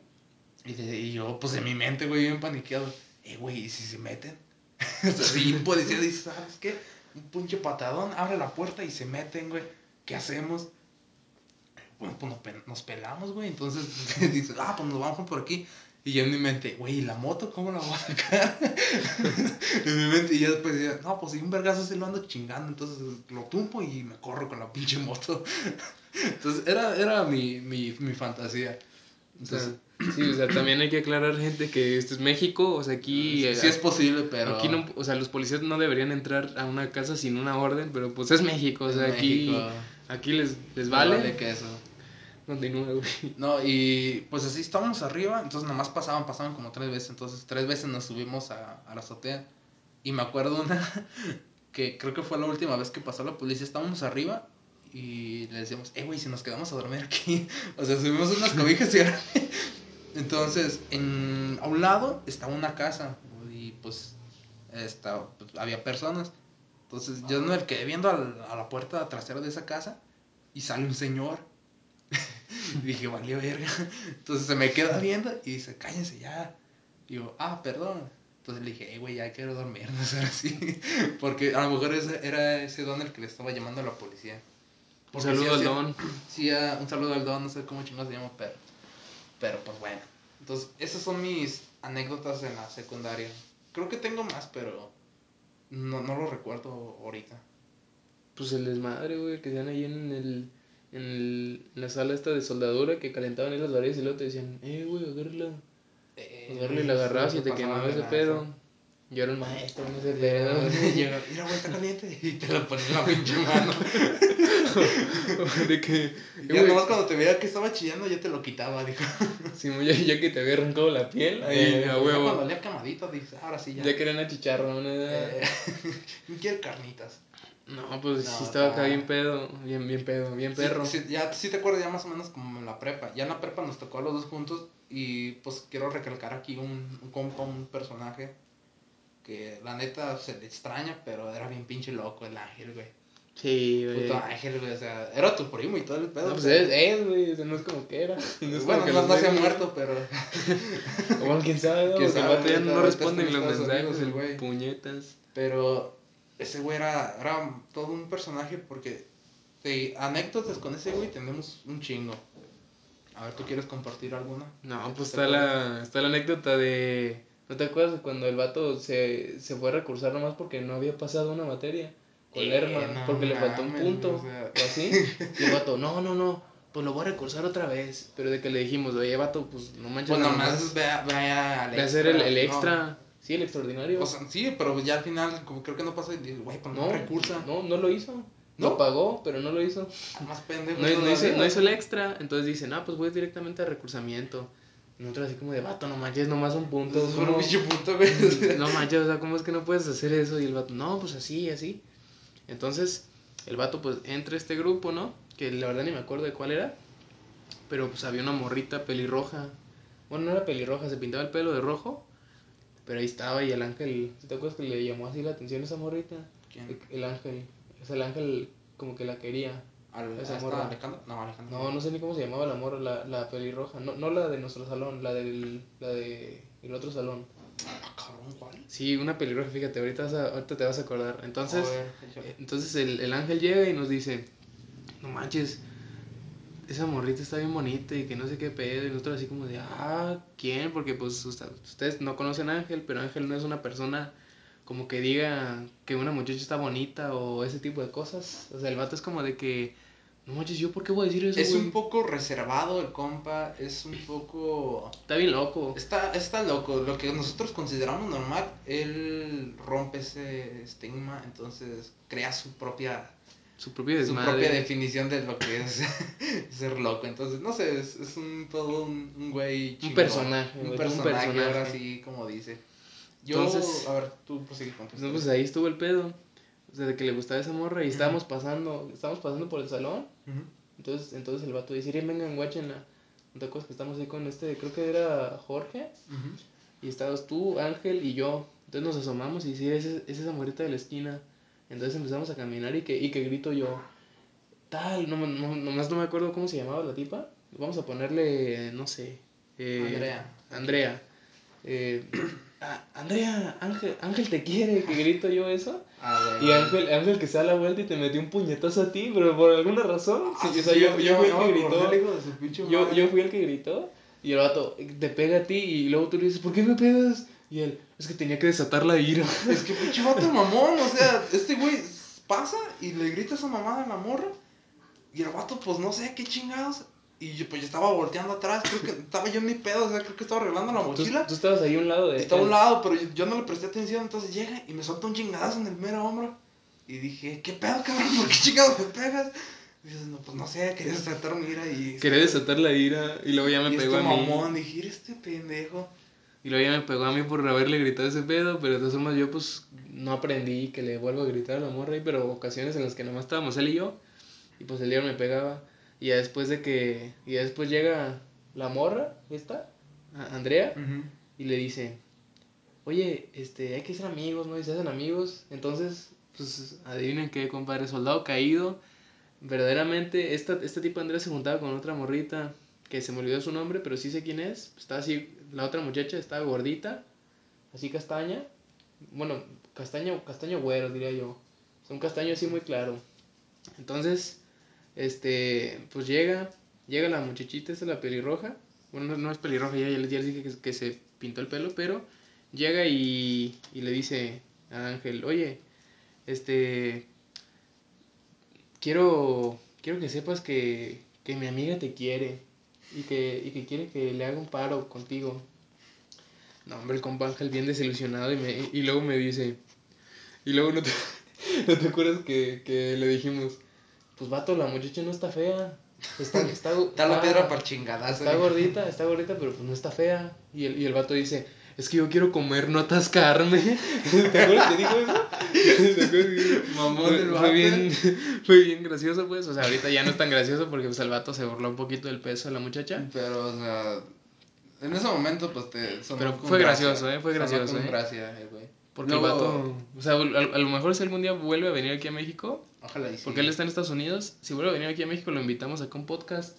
Y, de- y yo, pues en mi mente, güey, bien paniqueado. Eh, güey, ¿y si se meten? (laughs) o sea, y un policía dice, ¿sabes qué? Un pinche patadón, abre la puerta y se meten, güey. ¿Qué hacemos? Bueno, pues nos, pe- nos pelamos, güey. Entonces (laughs) dice, ah, pues nos vamos por aquí. Y yo en mi mente, güey, ¿y la moto cómo la voy a sacar? (laughs) en mi mente, y ya después decía, no, pues si un vergazo se lo ando chingando, entonces lo tumpo y me corro con la pinche moto. (laughs) entonces era, era mi, mi, mi fantasía. Entonces, sí, o sea, también hay que aclarar, gente, que esto es México, o sea, aquí... sí eh, es posible, pero... Aquí no, o sea, los policías no deberían entrar a una casa sin una orden, pero pues es México, o sea, aquí, México, aquí les, les vale. que eso. Continúa, güey. No, y pues así estábamos arriba, entonces nomás pasaban, pasaban como tres veces, entonces tres veces nos subimos a, a la azotea. Y me acuerdo una (laughs) que creo que fue la última vez que pasó la policía, estábamos arriba y le decíamos, eh, güey, si nos quedamos a dormir aquí. (laughs) o sea, subimos unas cobijas y ahora... Entonces, en, a un lado estaba una casa y pues, estaba, pues, había personas. Entonces, yo me quedé viendo al- a la puerta trasera de esa casa y sale un señor. y (laughs) dije, valió verga. Entonces se me queda viendo y dice, cállense ya. Y yo, ah, perdón. Entonces le dije, hey, güey, ya quiero dormir, no sé (laughs) así. Porque a lo mejor ese, era ese don el que le estaba llamando a la policía. Un Porque saludo sí al hacía- don. (clears throat) Sí, ah, un saludo al don, no sé cómo chingados se llama, pero. Pero pues bueno. Entonces, esas son mis anécdotas en la secundaria. Creo que tengo más, pero. No, no lo recuerdo ahorita. Pues el desmadre, güey, que hacían ahí en el, en el, en la sala esta de soldadura que calentaban ahí las varillas y luego te decían, eh, güey, agárrala. Eh, Agarrarle y la agarrabas y te quemaba ese pedo. Yo era el maestro en ese pedo. Llega, mira, güey, está caliente. Y te lo ponía en la pinche (laughs) mano. de que, Y ya nomás cuando te veía que estaba chillando, ya te lo quitaba, dijo. sí, ya, ya que te había arrancado la piel, ahí, Eh, a ya Cuando huevo. olía quemadito, dices, ahora sí ya. Ya que eran chicharrones. Eh, (laughs) quiere carnitas. No, pues No, sí estaba acá bien pedo, bien, bien pedo, bien perro. Sí, sí, ya sí te acuerdas ya más o menos como en la prepa. Ya en la prepa nos tocó a los dos juntos y pues quiero recalcar aquí un, un compa, un personaje que la neta se le extraña, pero era bien pinche loco el ángel, güey. Sí, güey. Puto ángel, güey, o sea, era tu primo y todo el pedo. No, pues es, es, güey, o sea, no es como que era. (laughs) No es bueno, como que no, no se ha muerto, pero (laughs) O bueno, quién sabe, o sea, el vato ya no está en los mensajes, el güey. puñetas. pero ese güey era, era todo un personaje porque de anécdotas con ese güey tenemos un chingo. A ver, ¿tú quieres compartir alguna? No, ¿Qué pues está la, está la anécdota de... ¿No te acuerdas de cuando el vato se, se fue a recursar nomás porque no había pasado una materia? Con Eh, Lerma, no porque le faltó un punto, o sea. o así. Y el vato, no, no, no, pues lo voy a recursar otra vez. Pero de que le dijimos, oye, vato, pues no manches, Pues nomás vea, vea al de hacer el, el no. extra. Sí, el extraordinario. O sea, sí, pero ya al final, como creo que no pasa, y dice, güey, pues no, no, recursa. no, no lo hizo. ¿No? Lo pagó, pero no lo hizo. Más pendejo. No, no hizo, no hizo el extra, entonces dicen, ah, pues voy directamente a recursamiento. Nosotros así como de vato, no manches, nomás un punto. Pinche punto. (laughs) No manches, o sea, ¿cómo es que no puedes hacer eso? Y el vato, no, pues así, así. Entonces, el vato pues entra a este grupo, ¿no? Que la verdad ni me acuerdo de cuál era. Pero pues había una morrita pelirroja. Bueno, no era pelirroja, se pintaba el pelo de rojo. Pero ahí estaba y el ángel, ¿te acuerdas que le llamó así la atención a esa morrita? ¿Quién? El ángel. O sea, el ángel como que la quería. ¿Al, Esa morra. Alejandra? No, Alejandra. No, no sé ni cómo se llamaba la morra, la, la pelirroja. No, no la de nuestro salón, la del la de el otro salón. Ah, cabrón, ¿cuál? Sí, una pelirroja, fíjate, ahorita, vas a- ahorita te vas a acordar. Entonces, Joder, eh, entonces el, el ángel llega y nos dice, no manches, esa morrita está bien bonita y que no sé qué pedo. Y nosotros así como de, ah, ¿quién? Porque pues ustedes no conocen a Ángel, pero Ángel no es una persona como que diga que una muchacha está bonita o ese tipo de cosas. O sea, el vato es como de que, no manches, ¿yo por qué voy a decir eso, Es güey? un poco reservado el compa, es un poco... Está bien loco. Está, está loco, lo que nosotros consideramos normal, él rompe ese estigma, entonces crea su propia, Su propio su propia definición de lo que es (laughs) ser loco, entonces no sé, es, es un todo un, un güey Un chingón, personaje, un güey, un personaje, personaje. ahora sí, como dice. Yo, Entonces- a ver, tú prosigue con tu No, pues ahí estuvo el pedo. O sea, de que le gustaba esa morra y estábamos pasando, estábamos pasando por el salón. Entonces, entonces el vato dice, "Iren, vengan, guáchenla. ¿No te acuerdas que estamos ahí con este, creo que era Jorge? Y estabas tú, Ángel y yo. Entonces nos asomamos y sí, es, es esa morrita de la esquina. Entonces empezamos a caminar y que, y que grito yo, tal, no, no, nomás no me acuerdo cómo se llamaba la tipa. Vamos a ponerle, no sé. eh, Andrea. Andrea. Eh, "Ah, Andrea, Ángel, Ángel te quiere, que grito yo eso. Ah. Y Ángel, Ángel que se da la vuelta y te metió un puñetazo a ti, pero por alguna razón. Ah, sí, o sea, sí, yo, yo fui el que gritó. pinche Yo, yo fui el que gritó. Y el vato te pega a ti y luego tú le dices, ¿por qué me pegas? Y él, es que tenía que desatar la ira. (laughs) Es que pinche vato mamón, o sea, este güey pasa y le grita esa mamada a la morra. Y el vato, pues no sé qué chingados. Y yo, pues yo estaba volteando atrás, creo que estaba yo en mi pedo, o sea, creo que estaba arreglando la Tú, mochila. tú estabas ahí a un lado de Estaba a un lado, pero yo, yo no le presté atención, entonces llega y me suelta un chingadazo en el mero hombro. Y dije, ¿qué pedo, cabrón? ¿Por qué chingados me pegas? Y dices, no, pues no sé, quería desatar mi ira y... Quería desatar la ira y luego ya me y pegó este a mí. mamón, dije, "Eres este pendejo. Y luego ya me pegó a mí por haberle gritado ese pedo, pero de todas formas yo pues no aprendí que le vuelvo a gritar a la morra ahí, pero ocasiones en las que nomás estábamos él y yo. Y pues el diario me pegaba. Y ya después de que. Y ya después llega la morra, esta, Andrea, y le dice: Oye, este, hay que ser amigos, ¿no? Y se hacen amigos. Entonces, pues adivinen qué, compadre, soldado caído. Verdaderamente, esta, este tipo de Andrea se juntaba con otra morrita que se me olvidó su nombre, pero sí sé quién es. Estaba así, la otra muchacha estaba gordita, así castaña. Bueno, castaño, castaño güero, diría yo. Sea, un castaño así muy claro. Entonces, este, pues llega, llega la muchachita, esa la pelirroja. Bueno, no, es pelirroja, ya, ya les dije que, que se pintó el pelo, pero llega y, y le dice a Ángel, oye, este, quiero, quiero que sepas que, que mi amiga te quiere y que, y que quiere que le haga un paro contigo. No, hombre, el compa Ángel bien desilusionado y, me, y luego me dice, y luego no te, (laughs) ¿no te acuerdas que, que le dijimos, pues vato, la muchacha no está fea, está, (laughs) está, Está la piedra para chingadazo. Está gordita, está gordita, pero pues no está fea. Y el, y el vato dice, es que yo quiero comer, no atascarme. (laughs) ¿Te acuerdas que dijo eso? (laughs) Mamón Fue, el fue vato. bien, fue bien gracioso, pues. O sea, ahorita ya no es tan gracioso porque pues el vato se burló un poquito del peso de la muchacha. Pero, o sea, en ese momento, pues te sonó Pero con fue gracia. gracioso, ¿eh? Fue Sonó gracioso, con ¿eh? gracia, eh, güey. Porque Luego- el vato, o sea, a, a lo mejor si algún día vuelve a venir aquí a México, Ojalá y sí. porque él está en Estados Unidos, si vuelve a venir aquí a México lo invitamos acá a un podcast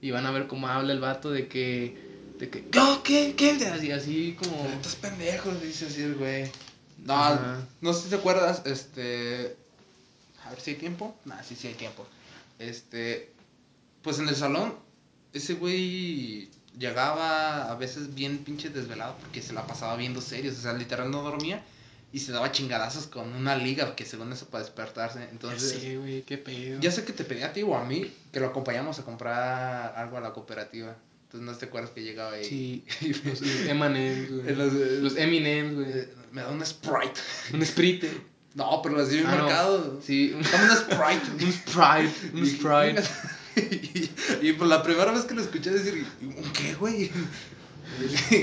y van a ver cómo habla el vato de que, de que, "No, ¿qué? ¿Qué? Así, así como... Estos pendejos, dice así el güey. No, Ajá. no sé si te acuerdas, este... A ver si hay tiempo. Nah, sí, sí hay tiempo. Este... Pues en el salón, ese güey llegaba a veces bien pinche desvelado porque se la pasaba viendo series. O sea, literal no dormía y se daba chingadazos con una liga que según eso para despertarse. Entonces... sé, güey, qué pedo. Ya sé que te pedí a ti o a mí que lo acompañamos a comprar algo a la cooperativa. Entonces no te acuerdas que llegaba ahí. Sí, (laughs) los, M&M's, güey. Los, Los Eminems, güey. eh, me da un Sprite. Un Sprite. No, pero las di en Ah, no. mercado. Sí, un, Dame un Sprite. (laughs) un Sprite. Un Y- Sprite. (laughs) Y, y por la primera vez que lo escuché decir, ¿un qué, güey?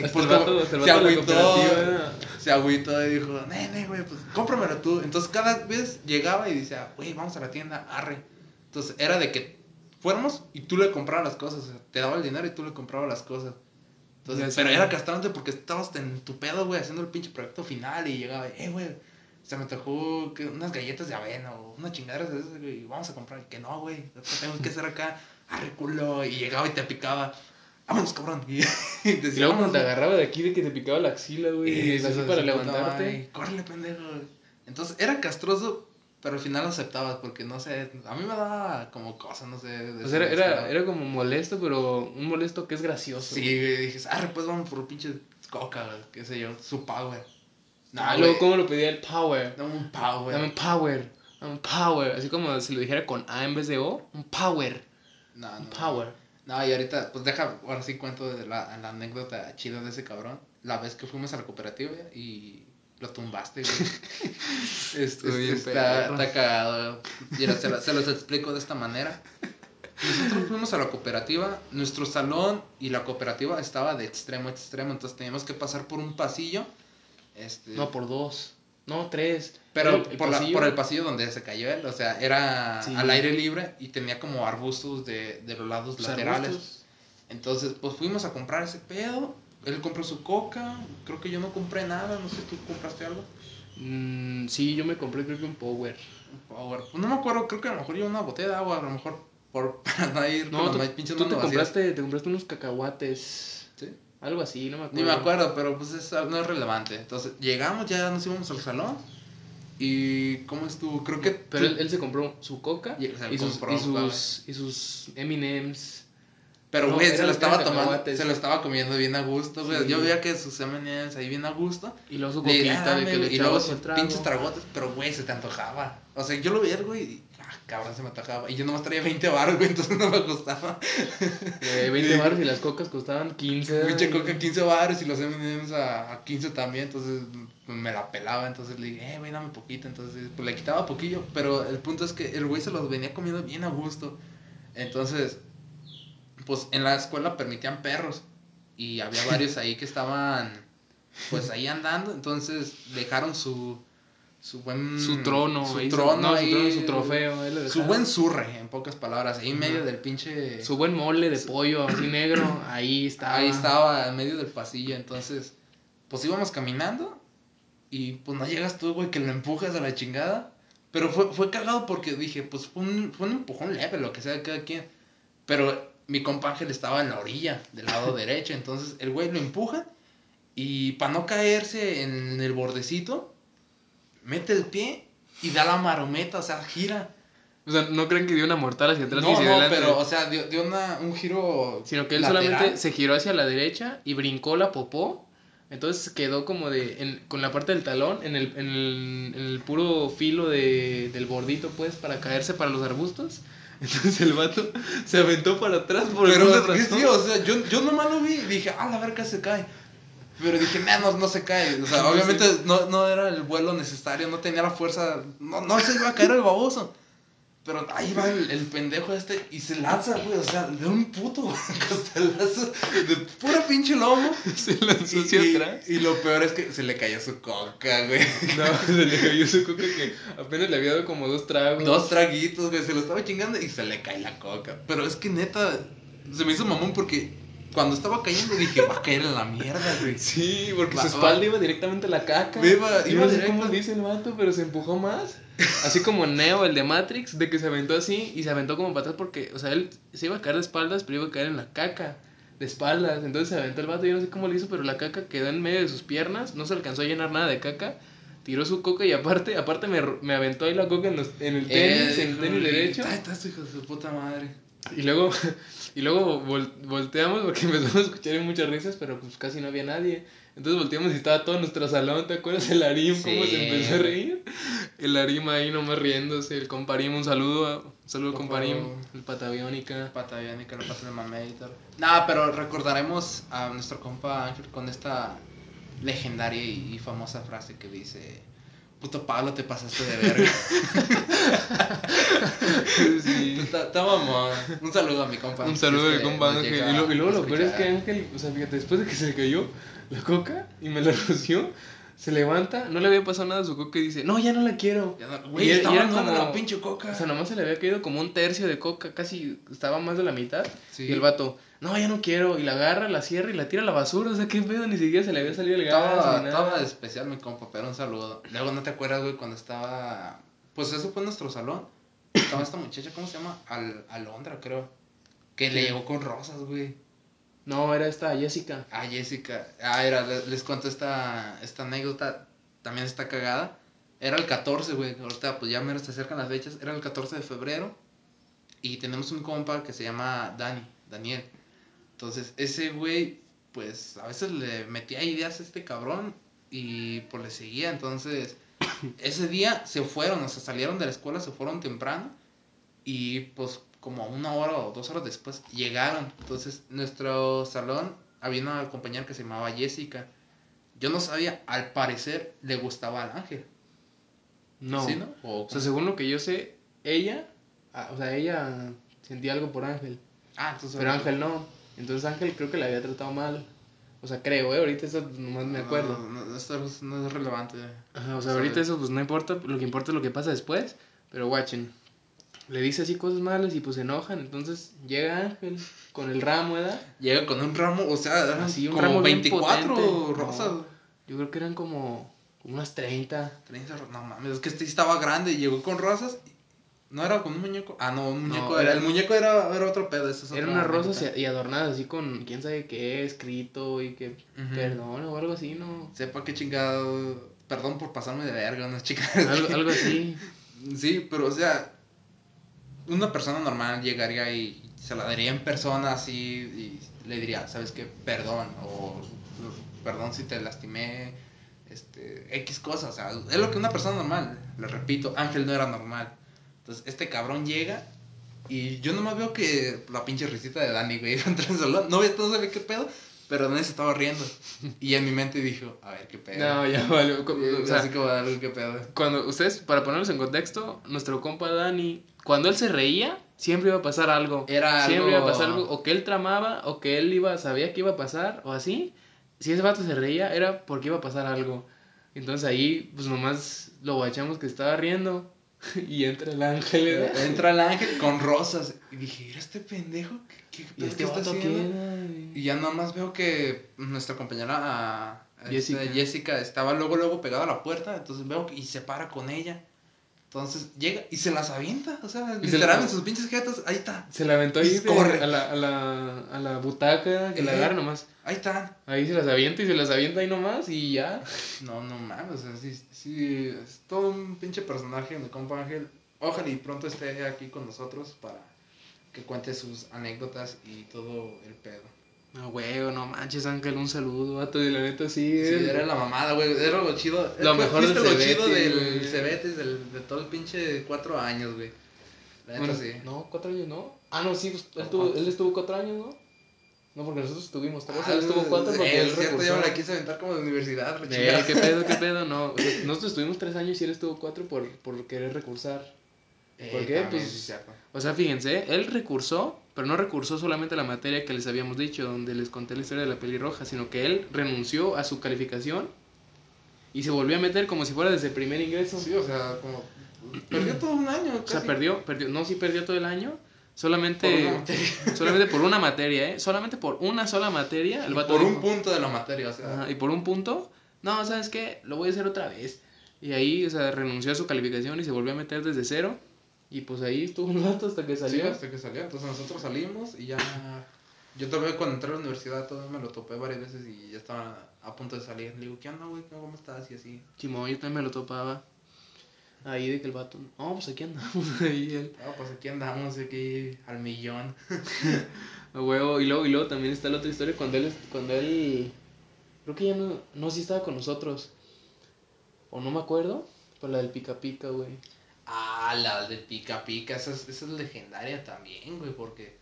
Hasta Por el como- vato, hasta el se vato de la agüitó, cooperativa. se agüitó y dijo, nene, güey, pues cómpramelo tú. Entonces cada vez llegaba y decía, güey, vamos a la tienda, arre. Entonces era de que fuéramos y tú le comprabas las cosas. o sea, te daba el dinero y tú le comprabas las cosas. Entonces, pero era castrante porque estabas en tu pedo, güey, haciendo el pinche proyecto final y llegaba, eh, güey, se me tocó unas galletas de avena o unas chingaderas de esas, güey, y vamos a comprar. Que no, güey, tengo que hacer acá, arre culo. Y llegaba y te picaba, vámonos, cabrón. Y, (laughs) y decía, Y luego cuando "Vámonos, te güey". agarraba de aquí de que te picaba la axila, güey. Y así para levantarte. Córrele, pendejo. Entonces era castroso, pero al final lo aceptabas porque no sé, a mí me daba como cosa, no sé. O sea, era, era, era como molesto, pero un molesto que es gracioso. Sí, güey, dije, arre, pues vamos por un pinche coca, güey, qué sé yo, su power. No, Ah, güey, luego, ¿cómo lo pedía el power? dame un power. Dame un power. Dame un power. Así como si lo dijera con A en vez de O. Un power. No, Un no. power. No, y ahorita, pues deja, ahora sí cuento de la, la anécdota chida de ese cabrón. La vez que fuimos a la cooperativa y lo tumbaste, güey. (laughs) Es- Estuvo es- bien está, está cagado. Mira, se, la- se los explico de esta manera. Nosotros fuimos a la cooperativa, nuestro salón y la cooperativa estaba de extremo a extremo, entonces teníamos que pasar por un pasillo. Este, No, por dos. No, tres. pero El- el por, la- por el pasillo donde se cayó él, o sea, era Sí. al aire libre y tenía como arbustos de, de los lados laterales. arbustos. Entonces, pues fuimos a comprar ese pedo. Él compró su coca. Creo que yo no compré nada. No sé, ¿tú compraste algo? Mm, sí, yo me compré creo que un power. Un Power. Pues no me acuerdo. Creo que a lo mejor yo una botella de agua. A lo mejor por, (laughs) para no ir No, con tú, las tú te vacías. compraste, te compraste unos cacahuates. Algo así, no me acuerdo. Ni me acuerdo, pero pues es, no es relevante. Entonces, llegamos, ya nos íbamos al salón. ¿Y cómo estuvo? Creo que. Pero tú- él, él se compró su coca Y- sus, compró, y sus, y sus M&M's. Pero, No, güey, se lo estaba tomando. Se lo estaba comiendo bien a gusto, güey. Sí. Yo veía que sus M&M's ahí bien a gusto. Y luego su coquita "Ah, de que dame", le y luego sus trago. pinches tragotes, pero güey, se te antojaba. O sea, yo lo veía, güey, ah, cabrón, se me antojaba. Y yo nomás traía 20 baros, güey, entonces no me gustaba. Eh, (laughs) 20 baros y las cocas costaban 15. Pinche coca 15 baros y los M&M's a, a 15 también, entonces pues, me la pelaba. Entonces le dije, eh, güey, dame poquito. Entonces, pues le quitaba poquillo, pero el punto es que el güey se los venía comiendo bien a gusto. Entonces, pues en la escuela permitían perros y había (laughs) varios ahí que estaban, pues ahí andando. Entonces dejaron su, su buen... Su trono, su ahí, trono, no, su, trono, su trofeo. ahí Su buen surre, en pocas palabras, ahí en Ajá. medio del pinche... Su buen mole de pollo así negro, ahí (clears throat) estaba. Ahí estaba, en medio del pasillo, entonces, pues íbamos caminando y pues no llegas tú, güey, que lo empujas a la chingada. Pero fue, fue cagado porque dije, pues fue un, fue un empujón leve, lo que sea de cada quien. Pero mi compa Ángel estaba en la orilla, del lado (laughs) derecho, entonces el güey lo empuja y para no caerse en el bordecito, mete el pie y da la marometa, o sea, gira. O sea, no creen que dio una mortal hacia atrás No, y hacia no, adelante. pero, o sea, dio, dio una, un giro Sino que él lateral. solamente se giró hacia la derecha y brincó la popó. Entonces quedó como de. en- con la parte del talón, en el, en el, en el puro filo de, del bordito, pues, para caerse para los arbustos. (laughs) Entonces el vato se aventó para atrás por Pero que razón. sí, o sea, yo, yo nomás lo vi y dije, ah, la verga se cae. Pero dije, no, no se cae. O sea, obviamente no, no era el vuelo necesario, no tenía la fuerza, no, no se iba a caer el baboso. Pero ahí va el, el pendejo este y se lanza, güey, o sea, de un puto (laughs) costalazo de pura pinche lomo. Se lanzó Y, hacia y- atrás. y lo peor es que se le cayó su coca, güey. No, (laughs) se le cayó su coca que apenas le había dado como dos tragos. Dos traguitos, güey, se lo estaba chingando y se le cae la coca. Pero es que neta, se me hizo mamón porque cuando estaba cayendo dije, va a caer en la mierda, güey. Sí, porque Va- su espalda va- iba directamente a la caca. Iba- iba no sé cómo dice el vato, pero se empujó más. Así como Neo, el de Matrix, de que se aventó así y se aventó como para atrás porque, o sea, él se iba a caer de espaldas, pero iba a caer en la caca de espaldas. Entonces se aventó el vato, yo no sé cómo lo hizo, pero la caca quedó en medio de sus piernas, no se alcanzó a llenar nada de caca. Tiró su coca y aparte, aparte me, me aventó ahí la coca en, los- en el tenis, en el tenis derecho. Ahí está su hijo de su puta madre. Y luego, (laughs) y luego vol- volteamos porque (laughs) empezamos a escuchar muchas risas, pero pues casi no había nadie. Entonces volteamos y estaba todo nuestro salón, ¿te acuerdas el Arim? ¿Cómo se empezó a reír? El Arim ahí nomás riéndose, el Comparim, un saludo, a- un saludo Comparim, el Pataviónica. Pata bien y que lo pasen de mamé y tal. Nah, pero recordaremos a nuestro compa Ángel con esta legendaria y famosa frase que dice: Puto Pablo, te pasaste de verga. (laughs) Sí. Está mamón. Un saludo a mi compa. Un saludo si es de que compa Ángel. Y, lo- y luego a lo peor es que. Ángel, o sea, fíjate, después de que se le cayó la coca y me la (laughs) roció, se levanta, no le había pasado nada a su coca y dice, no, ya no la quiero. No- Güey, y estaba era como- la pinche coca. O sea, nomás se le había caído como un tercio de coca, casi estaba más de la mitad. Sí. Y el vato, no, ya no quiero. Y la agarra, la cierra y la tira a la basura. O sea, qué pedo, ni siquiera se le había salido el gas. Estaba, estaba especial mi compa, pero un saludo. Luego, ¿no te acuerdas, güey, cuando estaba... Pues eso fue nuestro salón. Estaba esta muchacha, ¿cómo se llama? Al, Alondra, creo. Que le llegó con rosas, güey. No, era esta Jessica. Ah, Jessica. Ah, era, les, les cuento esta, esta anécdota. También está cagada. Era el 14, güey. Ahorita, pues ya menos se acercan las fechas. Era el 14 de febrero. Y tenemos un compa que se llama Dani, Daniel. Entonces, ese güey, pues a veces le metía ideas a este cabrón. Y pues le seguía. Entonces, (coughs) ese día se fueron, o sea, salieron de la escuela, se fueron temprano. Y pues como una hora o dos horas después llegaron. Entonces, nuestro salón había una compañera que se llamaba Jessica. Yo no sabía, al parecer le gustaba al ángel. No. ¿Sí, no? ¿O O sea, según lo que yo sé, ella, ah, o sea, ella sentía algo por Ángel. Ah, entonces. Pero Ángel no. Entonces Ángel creo que la había tratado mal. O sea, creo, ¿eh? Ahorita eso nomás me acuerdo. No, no, esto no es relevante. Ajá, o sea, ahorita eso pues no importa, lo que importa es lo que pasa después, pero guachen, le dice así cosas malas y pues se enojan, entonces llega Ángel con el ramo, ¿verdad? Llega con un ramo, o sea, Así, un como ramo bien 24 potente. rosas. No. Yo creo que eran como unas 30. 30 ro- no mames, es que este estaba grande y llegó con rosas. No era con un muñeco. Ah, no, un muñeco era- era. El muñeco era, era otro pedo. Eso es unas rosas anécdota. y, adornadas así con quién sabe qué, escrito y que perdón o algo así, ¿no? Sepa qué chingado. Perdón por pasarme de verga, unas chicas. Algo, (laughs) algo así. Sí, pero o sea, una persona normal llegaría y se la daría en persona así y le diría, ¿sabes qué? Perdón, o perdón si te lastimé, este, X cosas, o sea, es lo que una persona normal, le repito, Ángel no era normal. Entonces, este cabrón llega y yo nomás veo que la pinche risita de Dani, güey, (laughs) entre el salón, no, no sabía qué pedo, pero Dani se estaba riendo. (laughs) Y en mi mente dijo, a ver qué pedo. No, ya vale. (laughs) O sea, así como algo qué pedo. cuando ustedes, para ponerlos en contexto, nuestro compa Dani, cuando él se reía, siempre iba a pasar algo. Era siempre algo- iba a pasar algo, o que él tramaba, o que él iba, sabía que iba a pasar, o así. Si ese vato se reía, era porque iba a pasar algo. Entonces ahí, pues nomás lo guachamos que estaba riendo. (laughs) Y entra el ángel. Eh, (laughs) Entra el ángel con rosas. Y dije, ¿era este pendejo? ¿Qué, qué, Y qué este está haciendo? Y ya nomás veo que nuestra compañera este, Jessica. Jessica. estaba luego luego pegada a la puerta, entonces veo que y se para con ella. Entonces llega y se las avienta, o sea, Y se sus pinches jetas, ahí está, Se la aventó ahí Y corre. a, la, a, la, a la butaca, que la agarra nomás. Ahí están. Ahí se las avienta y se las avienta ahí nomás y ya. No, no mames, o sea, sí, sí, es todo un pinche personaje, mi compa Ángel. Ojalá y pronto esté aquí con nosotros para que cuente sus anécdotas y todo el pedo. No, huevo, no manches, Ángel, un saludo, vato, y la neta sí. Sí, él- era la mamada, güey. Era lo chido. Lo mejor del lo chido del güey. Cebetis, del, de todo el pinche cuatro años, güey. La neta Bueno, sí. No, cuatro años, ¿no? Ah, no, sí, pues, él, tuvo, él estuvo cuatro años, ¿no? No, porque nosotros estuvimos tres, Ah, él estuvo cuatro porque él cierto, yo me la quise aventar como de universidad, Eh, qué pedo, qué (laughs) pedo, no. O sea, nosotros estuvimos tres años y él estuvo cuatro por, por querer recursar. Eh, ¿por qué? Pues- sí. O sea, fíjense, él recursó, pero no recursó solamente la materia que les habíamos dicho, donde les conté la historia de la pelirroja, sino que él renunció a su calificación y se volvió a meter como si fuera desde el primer ingreso. Sí, o sea, como. Perdió todo un año, O sea, casi. perdió, perdió, no, sí perdió todo el año, solamente, materia. (laughs) solamente por una materia, ¿eh? Solamente por una sola materia. El Y vato por un punto de la materia, o sea. Ajá, y por un punto, no, ¿sabes qué? Lo voy a hacer otra vez. Y ahí, o sea, renunció a su calificación y se volvió a meter desde cero. Y pues ahí estuvo un rato hasta que Sí, salió. hasta que salió. Entonces nosotros salimos y ya. (laughs) Yo todavía cuando entré a la universidad todavía me lo topé varias veces y ya estaba a punto de salir. Le digo, ¿qué onda, güey? ¿Cómo estás? Y así. Chimón, yo también me lo topaba. Ahí de que el vato, no, pues aquí andamos. (laughs) Ahí él, Ah, pues aquí andamos, aquí al millón. (laughs) a huevo. Y luego, y luego también está la otra historia cuando él, cuando él, creo que ya no, no, sí estaba con nosotros. O no me acuerdo, pero la del pica pica, güey. Ah, la de pica pica, esa es, esa es legendaria también, güey, porque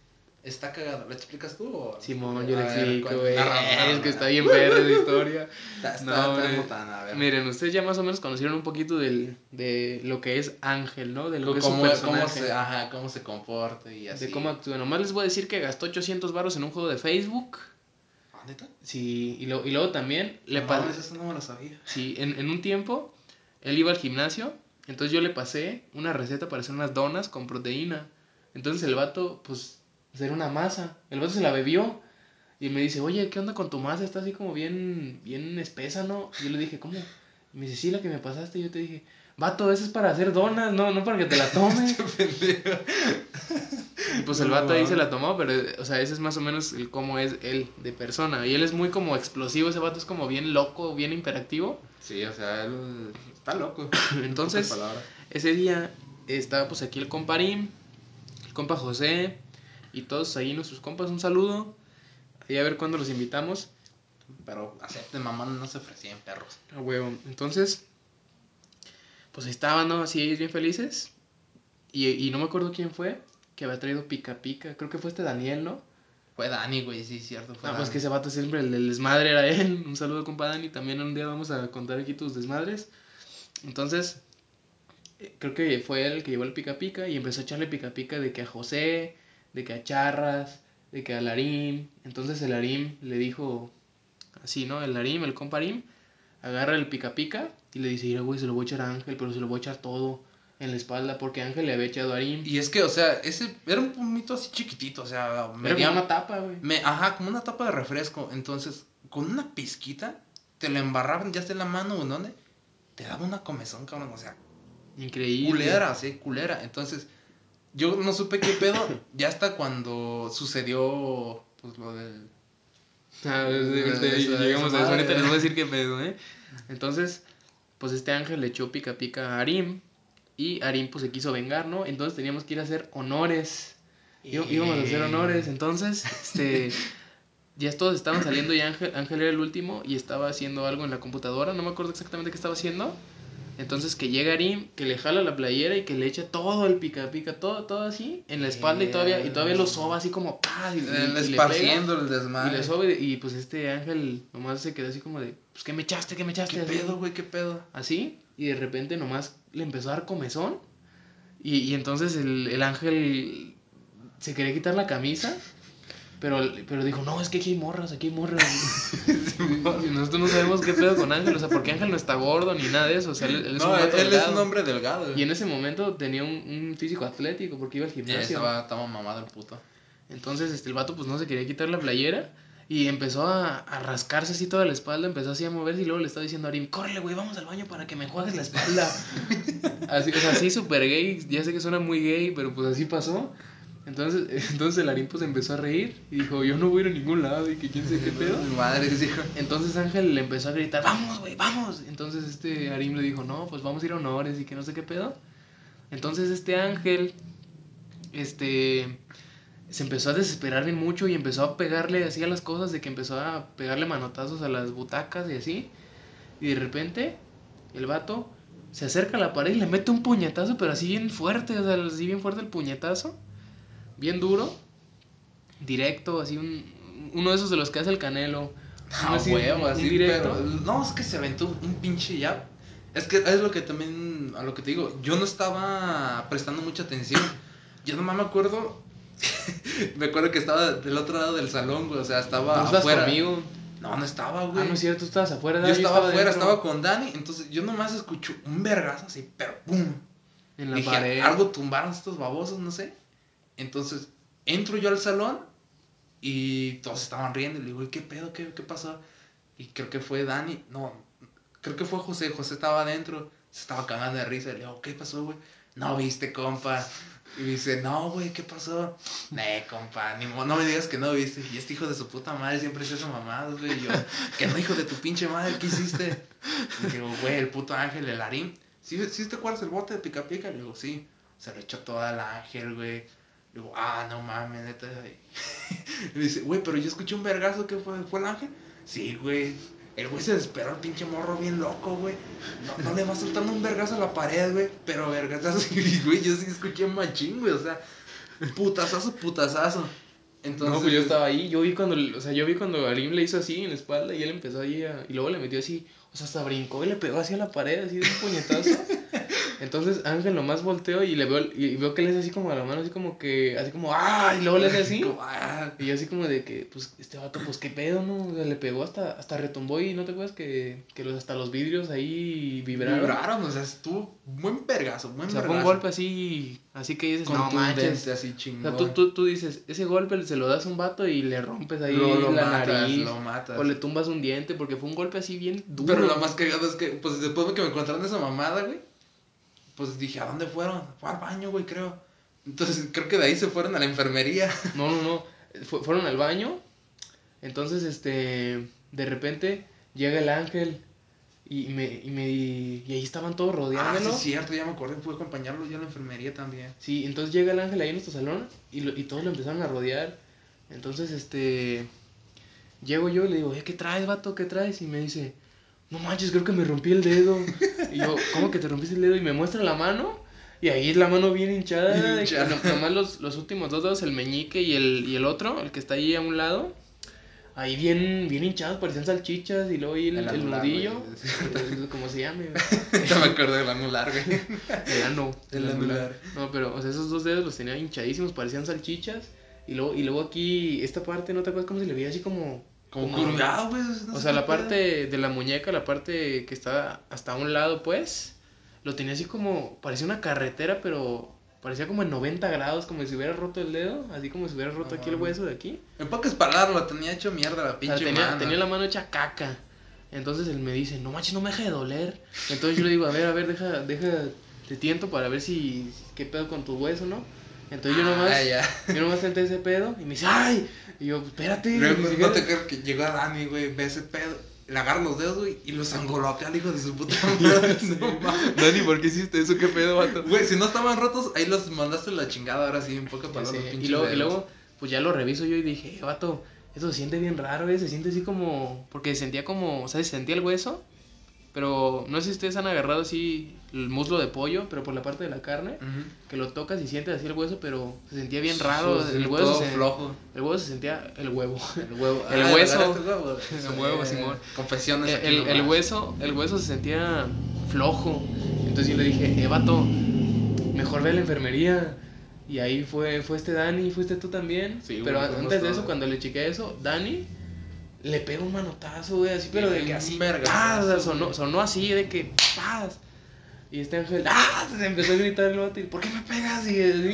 está cagada. ¿La explicas tú o? Simón, yo le explico, güey. narra, Es que está bien perra la historia. (laughs) Está, está, No, está hombre. botana, a ver. Miren, ustedes ya más o menos conocieron un poquito del, de lo que es Ángel, ¿no? De lo que es su ¿Cómo, cómo, personaje. se, ajá, cómo se comporta y así. de cómo actúa. Nomás les voy a decir que gastó 800 varos en un juego de Facebook. Ah, ¿neta? Sí, y, lo, y luego también le No pasé. eso no me lo sabía. Sí, en, en un tiempo él iba al gimnasio, entonces yo le pasé una receta para hacer unas donas con proteína. Entonces el vato, pues, era una masa. El vato se la bebió y me dice, oye, ¿qué onda con tu masa? Está así como bien, bien espesa, ¿no? Y yo le dije, ¿cómo? Y me dice, sí, la que me pasaste. Y yo te dije, vato, eso es para hacer donas, no, no para que te la (laughs) tomes. Y pues el vato ahí se la tomó, pero, o sea, ese es más o menos el cómo es él de persona. Y él es muy como explosivo, ese vato es como bien loco, bien imperactivo. Sí, o sea, él está loco. (coughs) Entonces, ese día estaba pues aquí el compa Arim, el compa José y todos ahí nuestros compas, un saludo. Ahí a ver cuándo los invitamos. Pero acepten, mamá, no se ofrecían perros. A huevo. Entonces, pues ahí estaban, ¿no? Así ellos bien felices. Y, y no me acuerdo quién fue que había traído pica pica. Creo que fue este Daniel, ¿no? Fue Dani, güey, sí, cierto. Fue Ah, pues Dani. que ese vato siempre, el, el desmadre era él. Un saludo, compa Dani. También un día vamos a contar aquí tus desmadres. Entonces, eh, creo que fue él el que llevó el pica pica y empezó a echarle pica pica de que a José, de que a Charras, de que a Larim. Entonces el Larim le dijo así, ¿no? El Larim, el compa Arim, agarra el pica pica y le dice, mira, güey, se lo voy a echar a Ángel, pero se lo voy a echar todo en la espalda porque Ángel le había echado a Arim. Y es que, o sea, ese era un pomito así chiquitito, o sea, Era medía- como una tapa, güey. me- ajá, como una tapa de refresco. Entonces, con una pizquita, te la embarraban ya sea en la mano o en donde, te daba una comezón, cabrón, o sea, Increíble. culera, sí, culera. Entonces, yo no supe qué pedo, ya hasta cuando sucedió, pues, lo del... Ah, ahorita Esa- llegamos a eso, ahorita les voy a decir qué pedo, ¿eh? Entonces, pues este ángel le echó pica pica a Arim y Arim pues se quiso vengar, ¿no? Entonces teníamos que ir a hacer honores. Íbamos a hacer honores, entonces, este, (laughs) ya todos estaban saliendo y Ángel, Ángel era el último y estaba haciendo algo en la computadora, no me acuerdo exactamente qué estaba haciendo. Entonces que llega Arim, que le jala la playera y que le echa todo el pica pica, todo, todo así, en la espalda y todavía, y todavía lo soba así como ¡pah! y, y- El y le pega. esparciendo el Y desmadre. le sobe y pues este ángel nomás se quedó así como de, pues ¿qué me echaste? ¿Qué me echaste? ¿Qué Así. pedo, güey? ¿Qué pedo? Así, y de repente nomás le empezó a dar comezón. Y, y entonces el, el ángel se quería quitar la camisa. Pero, pero dijo, no, es que aquí hay morras, aquí hay morras. (laughs) y nosotros no sabemos qué pedo con Ángel, o sea, porque Ángel no está gordo ni nada de eso, o sea, él, él es no, un él, es un hombre delgado. Y en ese momento tenía un, un físico atlético porque iba al Eh, gimnasio. estaba, estaba mamado el puto. Entonces, este, el vato pues no se quería quitar la playera y empezó a, a rascarse así toda la espalda, empezó así a moverse y luego le estaba diciendo a Arim, córrele, güey, vamos al baño para que me enjuagues la espalda. (laughs) así, o sea, así súper gay, ya sé que suena muy gay, pero pues así pasó. Entonces, (laughs) entonces el Arim pues empezó a reír y dijo, yo no voy a ir a ningún lado y que quién sabe qué pedo. Mi madre dijo. Entonces Ángel le empezó a gritar, vamos, güey, vamos. Entonces este Arim le dijo, no, pues vamos a ir a honores y que no sé qué pedo. Entonces este Ángel, este, se empezó a desesperar bien mucho y empezó a pegarle así a las cosas, de que empezó a pegarle manotazos a las butacas y así. Y de repente, el vato se acerca a la pared y le mete un puñetazo, pero así bien fuerte, o sea, así bien fuerte el puñetazo, bien duro, directo, así un, uno de esos de los que hace el canelo. Ah, así, huevo, un- un así, directo. pero no, es que se aventó un pinche jab. Es que es lo que también, a lo que te digo, yo no estaba prestando mucha atención. Yo nomás me acuerdo, (laughs) me acuerdo que estaba del otro lado del salón, güey, o sea, estaba ¿No afuera. conmigo? No, no estaba, Ah, güey. no es cierto, tú estabas afuera. yo estaba afuera, dentro, estaba con Dani, entonces yo nomás escucho un vergazo así, pero pum. En la Dije, pared. algo tumbaron estos babosos, no sé. Entonces, entro yo al salón y todos estaban riendo. Y le digo, "¿Y ¿qué pedo? ¿Qué, ¿Qué pasó? Y creo que fue Dani. No, creo que fue José. José estaba adentro. Se estaba cagando de risa. Le digo, ¿qué pasó, güey? No viste, compa. Y me dice, no, güey, ¿qué pasó? Nee, compa, ni no me digas que no viste. Y este hijo de su puta madre siempre hizo esas mamadas, güey. Yo, que no, hijo de tu pinche madre, ¿qué hiciste? Y digo, güey, el puto ángel, el harín. ¿Sí, ¿Sí te acuerdas el bote de pica pica? Le digo, sí. Se lo echó todo al ángel, güey. Digo, ah, no mames, neta. (laughs) Y dice, güey, pero yo escuché un vergazo que fue, fue el ángel. Sí, güey. El güey se desesperó, el pinche morro bien loco, güey. No, no le va soltando un vergazo a la pared, güey. Pero vergazo, (laughs) y, güey, yo sí escuché machín, güey. O sea, putazazo, putazazo. Entonces, no, pues yo estaba ahí, yo vi cuando, o sea, yo vi cuando Alim le hizo así en la espalda y él empezó ahí a, y luego le metió así, o sea, hasta brincó y le pegó así a la pared, así de un puñetazo. (laughs) Entonces Ángel nomás volteó y le veo, y veo que le hace así como a la mano, así como que, así como, ¡ah! Y luego le hace así. (laughs) Como, ah, Y yo así como de que, pues, este vato, pues, qué pedo, ¿no? O sea, le pegó hasta, hasta retumbó y no te acuerdas que, que los, hasta los vidrios ahí vibraron. Vibraron, o sea, estuvo buen vergazo, buen O sea, fue un golpe así, así que dices, no manches. así O chingón. sea, tú, tú, tú dices, ese golpe se lo das a un vato y le rompes ahí lo, lo la matas, nariz. lo matas. O le tumbas un diente porque fue un golpe así bien duro. Pero lo más cagado es que, pues después de que me encontraron esa mamada, güey, pues dije, ¿a dónde fueron? Fue al baño, güey, creo. Entonces (laughs) creo que de ahí se fueron a la enfermería. (laughs) No, no, no. Fu- fueron al baño. Entonces, este, de repente llega el ángel y me, y me, y ahí estaban todos Ah, rodeándolo. sí, es cierto, ya me acordé, a acompañarlo yo a la enfermería también. Sí, entonces llega el ángel ahí en nuestro salón y, lo- y todos lo empezaron a rodear. Entonces, este, llego yo y le digo, "Eh, ¿qué traes, vato? ¿Qué traes? Y me dice, no manches, creo que me rompí el dedo. (laughs) (laughs) Y yo, ¿cómo que te rompiste el dedo? Y me muestra la mano. Y ahí la mano bien hinchada. No- nomás los, los últimos dos dedos, el meñique y el, y el otro, el que está ahí a un lado. Ahí bien, bien hinchados, parecían salchichas. Y luego ahí el, El el nudillo, como se llame. (laughs) ya me acordé del anular, güey. (laughs) El ano. El anular. No, pero, o sea, esos dos dedos los tenía hinchadísimos, parecían salchichas. Y luego, y luego aquí, esta parte, ¿no te acuerdas cómo se le veía así como... Como curviado, güey. no O sea, la pedo. parte de la muñeca, la parte que estaba hasta un lado, pues, lo tenía así como, parecía una carretera, pero parecía como en 90 grados, como si hubiera roto el dedo, así como si hubiera roto aquí el hueso de aquí. En pocas palabras, lo tenía hecho mierda la O sea, pinche tenía, mano. tenía la mano hecha caca. Entonces él me dice, no manches, no me deja de doler. Entonces yo le digo, a ver, a ver, deja, deja, te tiento para ver si, qué pedo con tu hueso, ¿no? Entonces yo nomás, Ah, ya. yo nomás senté ese pedo y me dice, ¡ay! Y yo, espérate. Luego, ni no te creo que llegó a Dani, güey, ve ese pedo, le agarra los dedos, güey, y los angolotea al hijo de su puta (laughs) madre. No. Dani, ¿por qué hiciste eso? ¿Qué pedo, vato? Güey, si no estaban rotos, ahí los mandaste la chingada, ahora sí, en palabras. sé, pinches Y luego, y luego, pues ya lo reviso yo y dije, "Eh, vato, eso se siente bien raro, ¿eh? Se siente así como. Porque sentía como. O sea, se sentía el hueso. Pero no sé si ustedes han agarrado así el muslo de pollo, pero por la parte de la carne. Que lo tocas y sientes así el hueso, pero se sentía bien raro. Sí, el hueso todo se, flojo. El huevo se sentía. El huevo. El huevo. (laughs) El Ah, hueso. ¿agarraste el huevo? (laughs) Simón. Confesiones El, hueso, el hueso se sentía flojo. Entonces yo le dije, eh, vato, mejor ve a la enfermería. Y ahí fue, fue este Dani, fuiste tú también. Sí, pero antes de eso, cuando le chiqué eso, Dani le pega un manotazo, güey, así, pero de que así, sonó, sonó así, de que, ¡paz! Y este ángel, ¡ah! Se empezó a gritar el vato, y, ¿por qué me pegas? Y, así,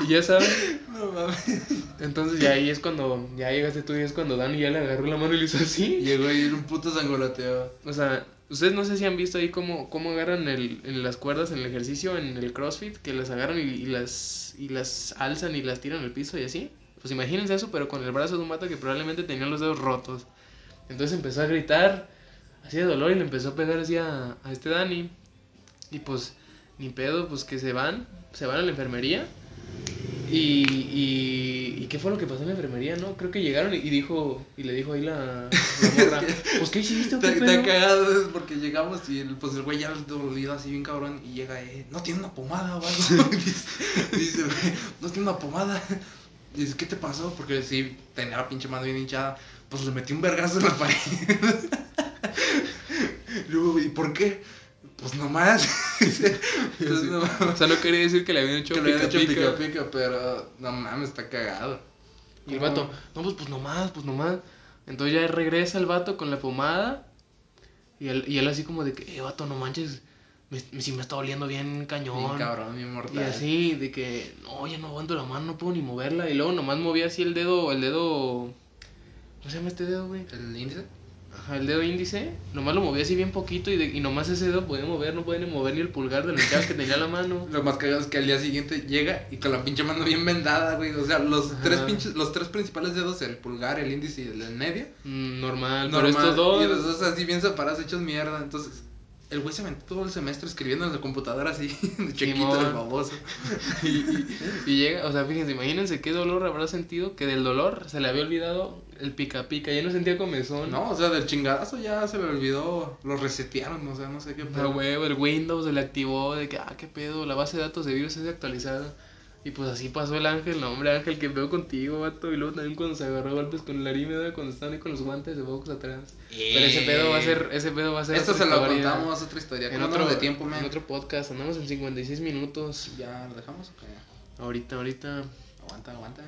y ya sabes. (laughs) No mames. Entonces ya ahí es cuando, ya llegaste tú y es cuando Dani ya le agarró la mano y le hizo así. (laughs) Llegó y era un puto sangoloteo. O sea, ustedes no sé si han visto ahí cómo, cómo agarran el, en las cuerdas en el ejercicio, en el CrossFit, que las agarran y, y las, y las alzan y las tiran al piso y así. Pues imagínense eso, pero con el brazo de un vato que probablemente tenía los dedos rotos. Entonces empezó a gritar, así de dolor, y le empezó a pegar así a, a este Dani. Y pues, ni pedo, pues que se van, se van a la enfermería. Y, y, ¿y qué fue lo que pasó en la enfermería, no? Creo que llegaron y, y dijo, y le dijo ahí la, la morra, (laughs) pues ¿qué hiciste qué Te, pedo?" te cagado porque llegamos y el, pues el güey ya dolido así bien cabrón y llega eh, no tiene una pomada o algo. (laughs) dice, dice, güey, no tiene una pomada. Dice, ¿qué te pasó? Porque sí, tenía la pinche mano bien hinchada. Pues le metí un vergazo en la pared. (laughs) Luego, ¿y por qué? Pues nomás. (laughs) Pues Sí. nomás. O sea, no quería decir que le habían hecho Que le habían pica, hecho pica. pica pica, pero no mames, está cagado. Y el vato, no, pues, pues nomás, pues nomás. Entonces ya regresa el vato con la pomada. Y él, y él así como de que, eh, vato, no manches. Me, me- sí me está doliendo bien cañón. Bien cabrón, bien y mortal. así, de que, no, ya no aguanto la mano, no puedo ni moverla. Y luego nomás movía así el dedo, el dedo. ¿Cómo se llama este dedo, güey? ¿El índice? Ajá, el dedo índice. Nomás lo movía así bien poquito y, de, y nomás ese dedo podía mover, no podía ni mover ni el pulgar de lo hinchado que tenía la mano. (laughs) Lo más cagado es que al día siguiente llega y con la pinche mano bien vendada, güey. O sea, los Ajá. tres pinches, los tres principales dedos, el pulgar, el índice y el del medio. Mm, normal, normal, pero estos dos. Y los dos así bien separados, hechos mierda. Entonces, el güey se aventó todo el semestre escribiendo en la computadora así, (laughs) de chiquito, el baboso. (laughs) Y, y- y llega, o sea, fíjense, imagínense qué dolor habrá sentido que del dolor se le había olvidado el pica pica, ya no sentía comezón. No, o sea, del chingadazo ya se le olvidó, lo resetearon, o sea, no sé qué pedo. huevo, el Windows se le activó de que, ah, qué pedo, la base de datos de virus es actualizada. Y pues así pasó el ángel, no, hombre, ángel, que veo contigo, vato. Y luego también cuando se agarró golpes con el Arímeda, cuando estaban ahí con los guantes de box atrás. Pero ese pedo va a ser, ese pedo va a ser. Esto se lo contamos, otra historia. en ¿Cómo otro, de tiempo, en man? otro podcast. Andamos en 56 minutos. ¿Ya lo dejamos o qué? Ahorita, ahorita. Aguanta, aguanta.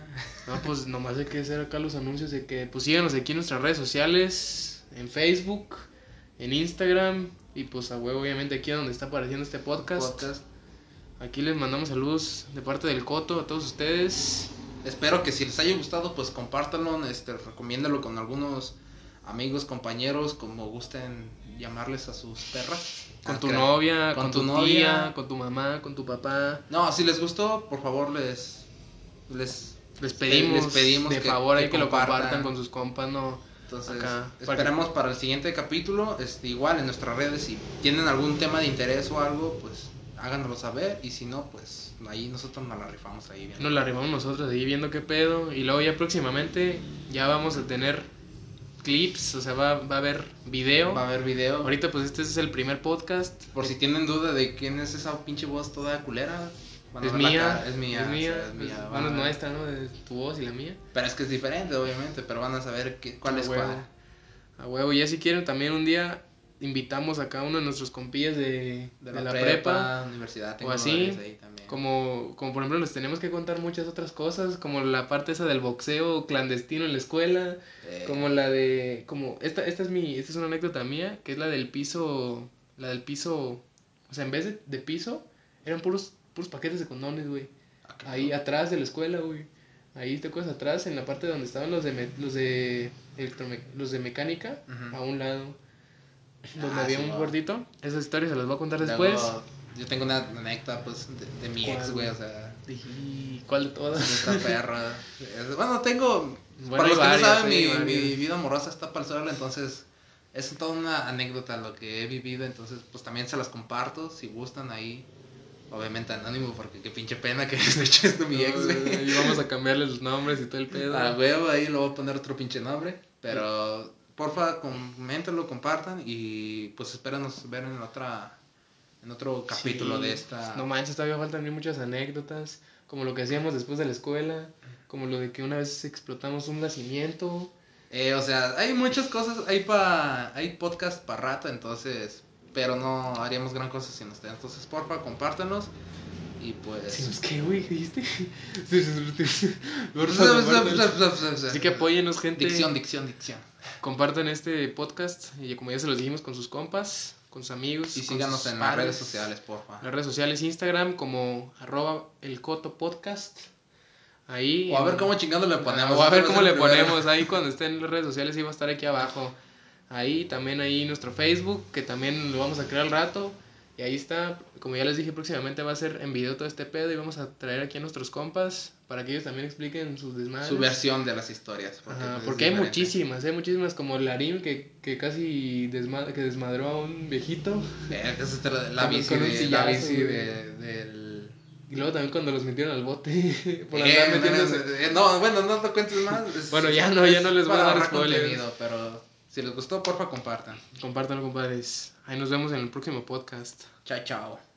No, pues nomás hay que hacer acá los anuncios de que pues síganos aquí en nuestras redes sociales, en Facebook, en Instagram y pues a huevo obviamente aquí donde está apareciendo este podcast. Podcast. Aquí les mandamos saludos de parte del Coto a todos ustedes. Espero que si les haya gustado, pues compártanlo, este, recomiéndalo con algunos amigos, compañeros, como gusten llamarles a sus perras. Con Ah, tu crea- novia, con con, tu tu, novia. tía, con tu mamá, con tu papá. No, si les gustó, por favor les les Les pedimos, les pedimos de que- favor que que lo compartan. con sus compas, no. entonces Acá, para esperemos para el siguiente capítulo, este igual en nuestras redes si tienen algún tema de interés o algo, pues háganoslo saber y si no, pues ahí nosotros nos la rifamos ahí bien. Nos la arribamos nosotros ahí viendo qué pedo. Y luego ya próximamente ya vamos a tener clips, o sea, va, va a haber video. Va a haber video. Ahorita pues este es el primer podcast. Por si tienen duda de quién es esa pinche voz toda culera, Es mía, es mía, es o mía, sea, es mía, bueno, es nuestra, ¿no? Tu voz y la mía. Pero es que es diferente, obviamente, pero van a saber qué, cuál A es huevo. cuál. A huevo, ya si quieren también un día invitamos acá a uno de nuestros compillas de, De, de la, prepa, prepa. universidad, o tengo así, varios ahí también. Como, como por ejemplo les tenemos que contar muchas otras cosas, como la parte esa del boxeo clandestino en la escuela, Eh, como la de, como, esta, esta es mi, esta es una anécdota mía, que es la del piso, la del piso, o sea, en vez de, de piso, eran puros, puros paquetes de condones, güey. ah, Ahí atrás de la escuela, güey. Ahí te acuerdas atrás, en la parte donde estaban los de me- los de electrome- los de mecánica, a un lado, donde Ah, había sí, un gordito. Esas historias se las voy a contar Luego, después. yo tengo una anécdota, pues, de, de mi ¿Cuál, ex, güey, o sea, ¿cuál de todas? esta perra. Bueno, tengo, Bueno, para los que varias, no saben, hay mi, mi vida amorosa está para el suelo, entonces es toda una anécdota lo que he vivido, entonces pues también se las comparto, si gustan ahí, obviamente anónimo, porque qué pinche pena que (laughs) haya hecho esto mi ex, güey. Y vamos a cambiarle los nombres y todo el pedo. A huevo, ahí lo voy a poner otro pinche nombre. Pero porfa, coméntenlo, compartan y pues espéranos ver en otra en otro capítulo Sí. de esta. No manches, todavía faltan muchas anécdotas. Como lo que hacíamos después de la escuela. Como lo de que una vez explotamos un nacimiento. Eh, o sea, hay muchas cosas, hay pa, hay podcast para rato, entonces, pero no haríamos gran cosa sin ustedes. Entonces, porfa, compártanos Y pues. Si nos qué, güey, ¿qué dijiste? (laughs) (laughs) Así que apóyenos, gente. Dicción, dicción, dicción. Compartan este podcast y como ya se los dijimos con sus compas, con sus amigos. Y síganos en las redes sociales, porfa. Las redes sociales, Instagram como arroba el coto podcast. Ahí. O a ver cómo chingando le ponemos. o a ver cómo (laughs) le ponemos. Ahí cuando estén en las redes sociales, iba a estar aquí abajo. Ahí también ahí nuestro Facebook, que también lo vamos a crear al rato. Y ahí está, como ya les dije, próximamente va a ser en video todo este pedo y vamos a traer aquí a nuestros compas para que ellos también expliquen sus desmadres. Su versión de las historias. Ajá, pues, es porque hay diferente. muchísimas, hay muchísimas como Larín que, que casi desma- que desmadró a un viejito. Eh, la, bici, con un de, sillazo, la bici güey. de, del... Y luego también cuando los metieron al bote (laughs) por Eh, andar metiéndose. eh, no, bueno, no lo cuentes más. (laughs) Bueno, ya no, ya no les voy a dar spoilers. pero si les gustó, porfa, compartan. Compártanlo, compadres. Ahí nos vemos en el próximo podcast. Chao, chao.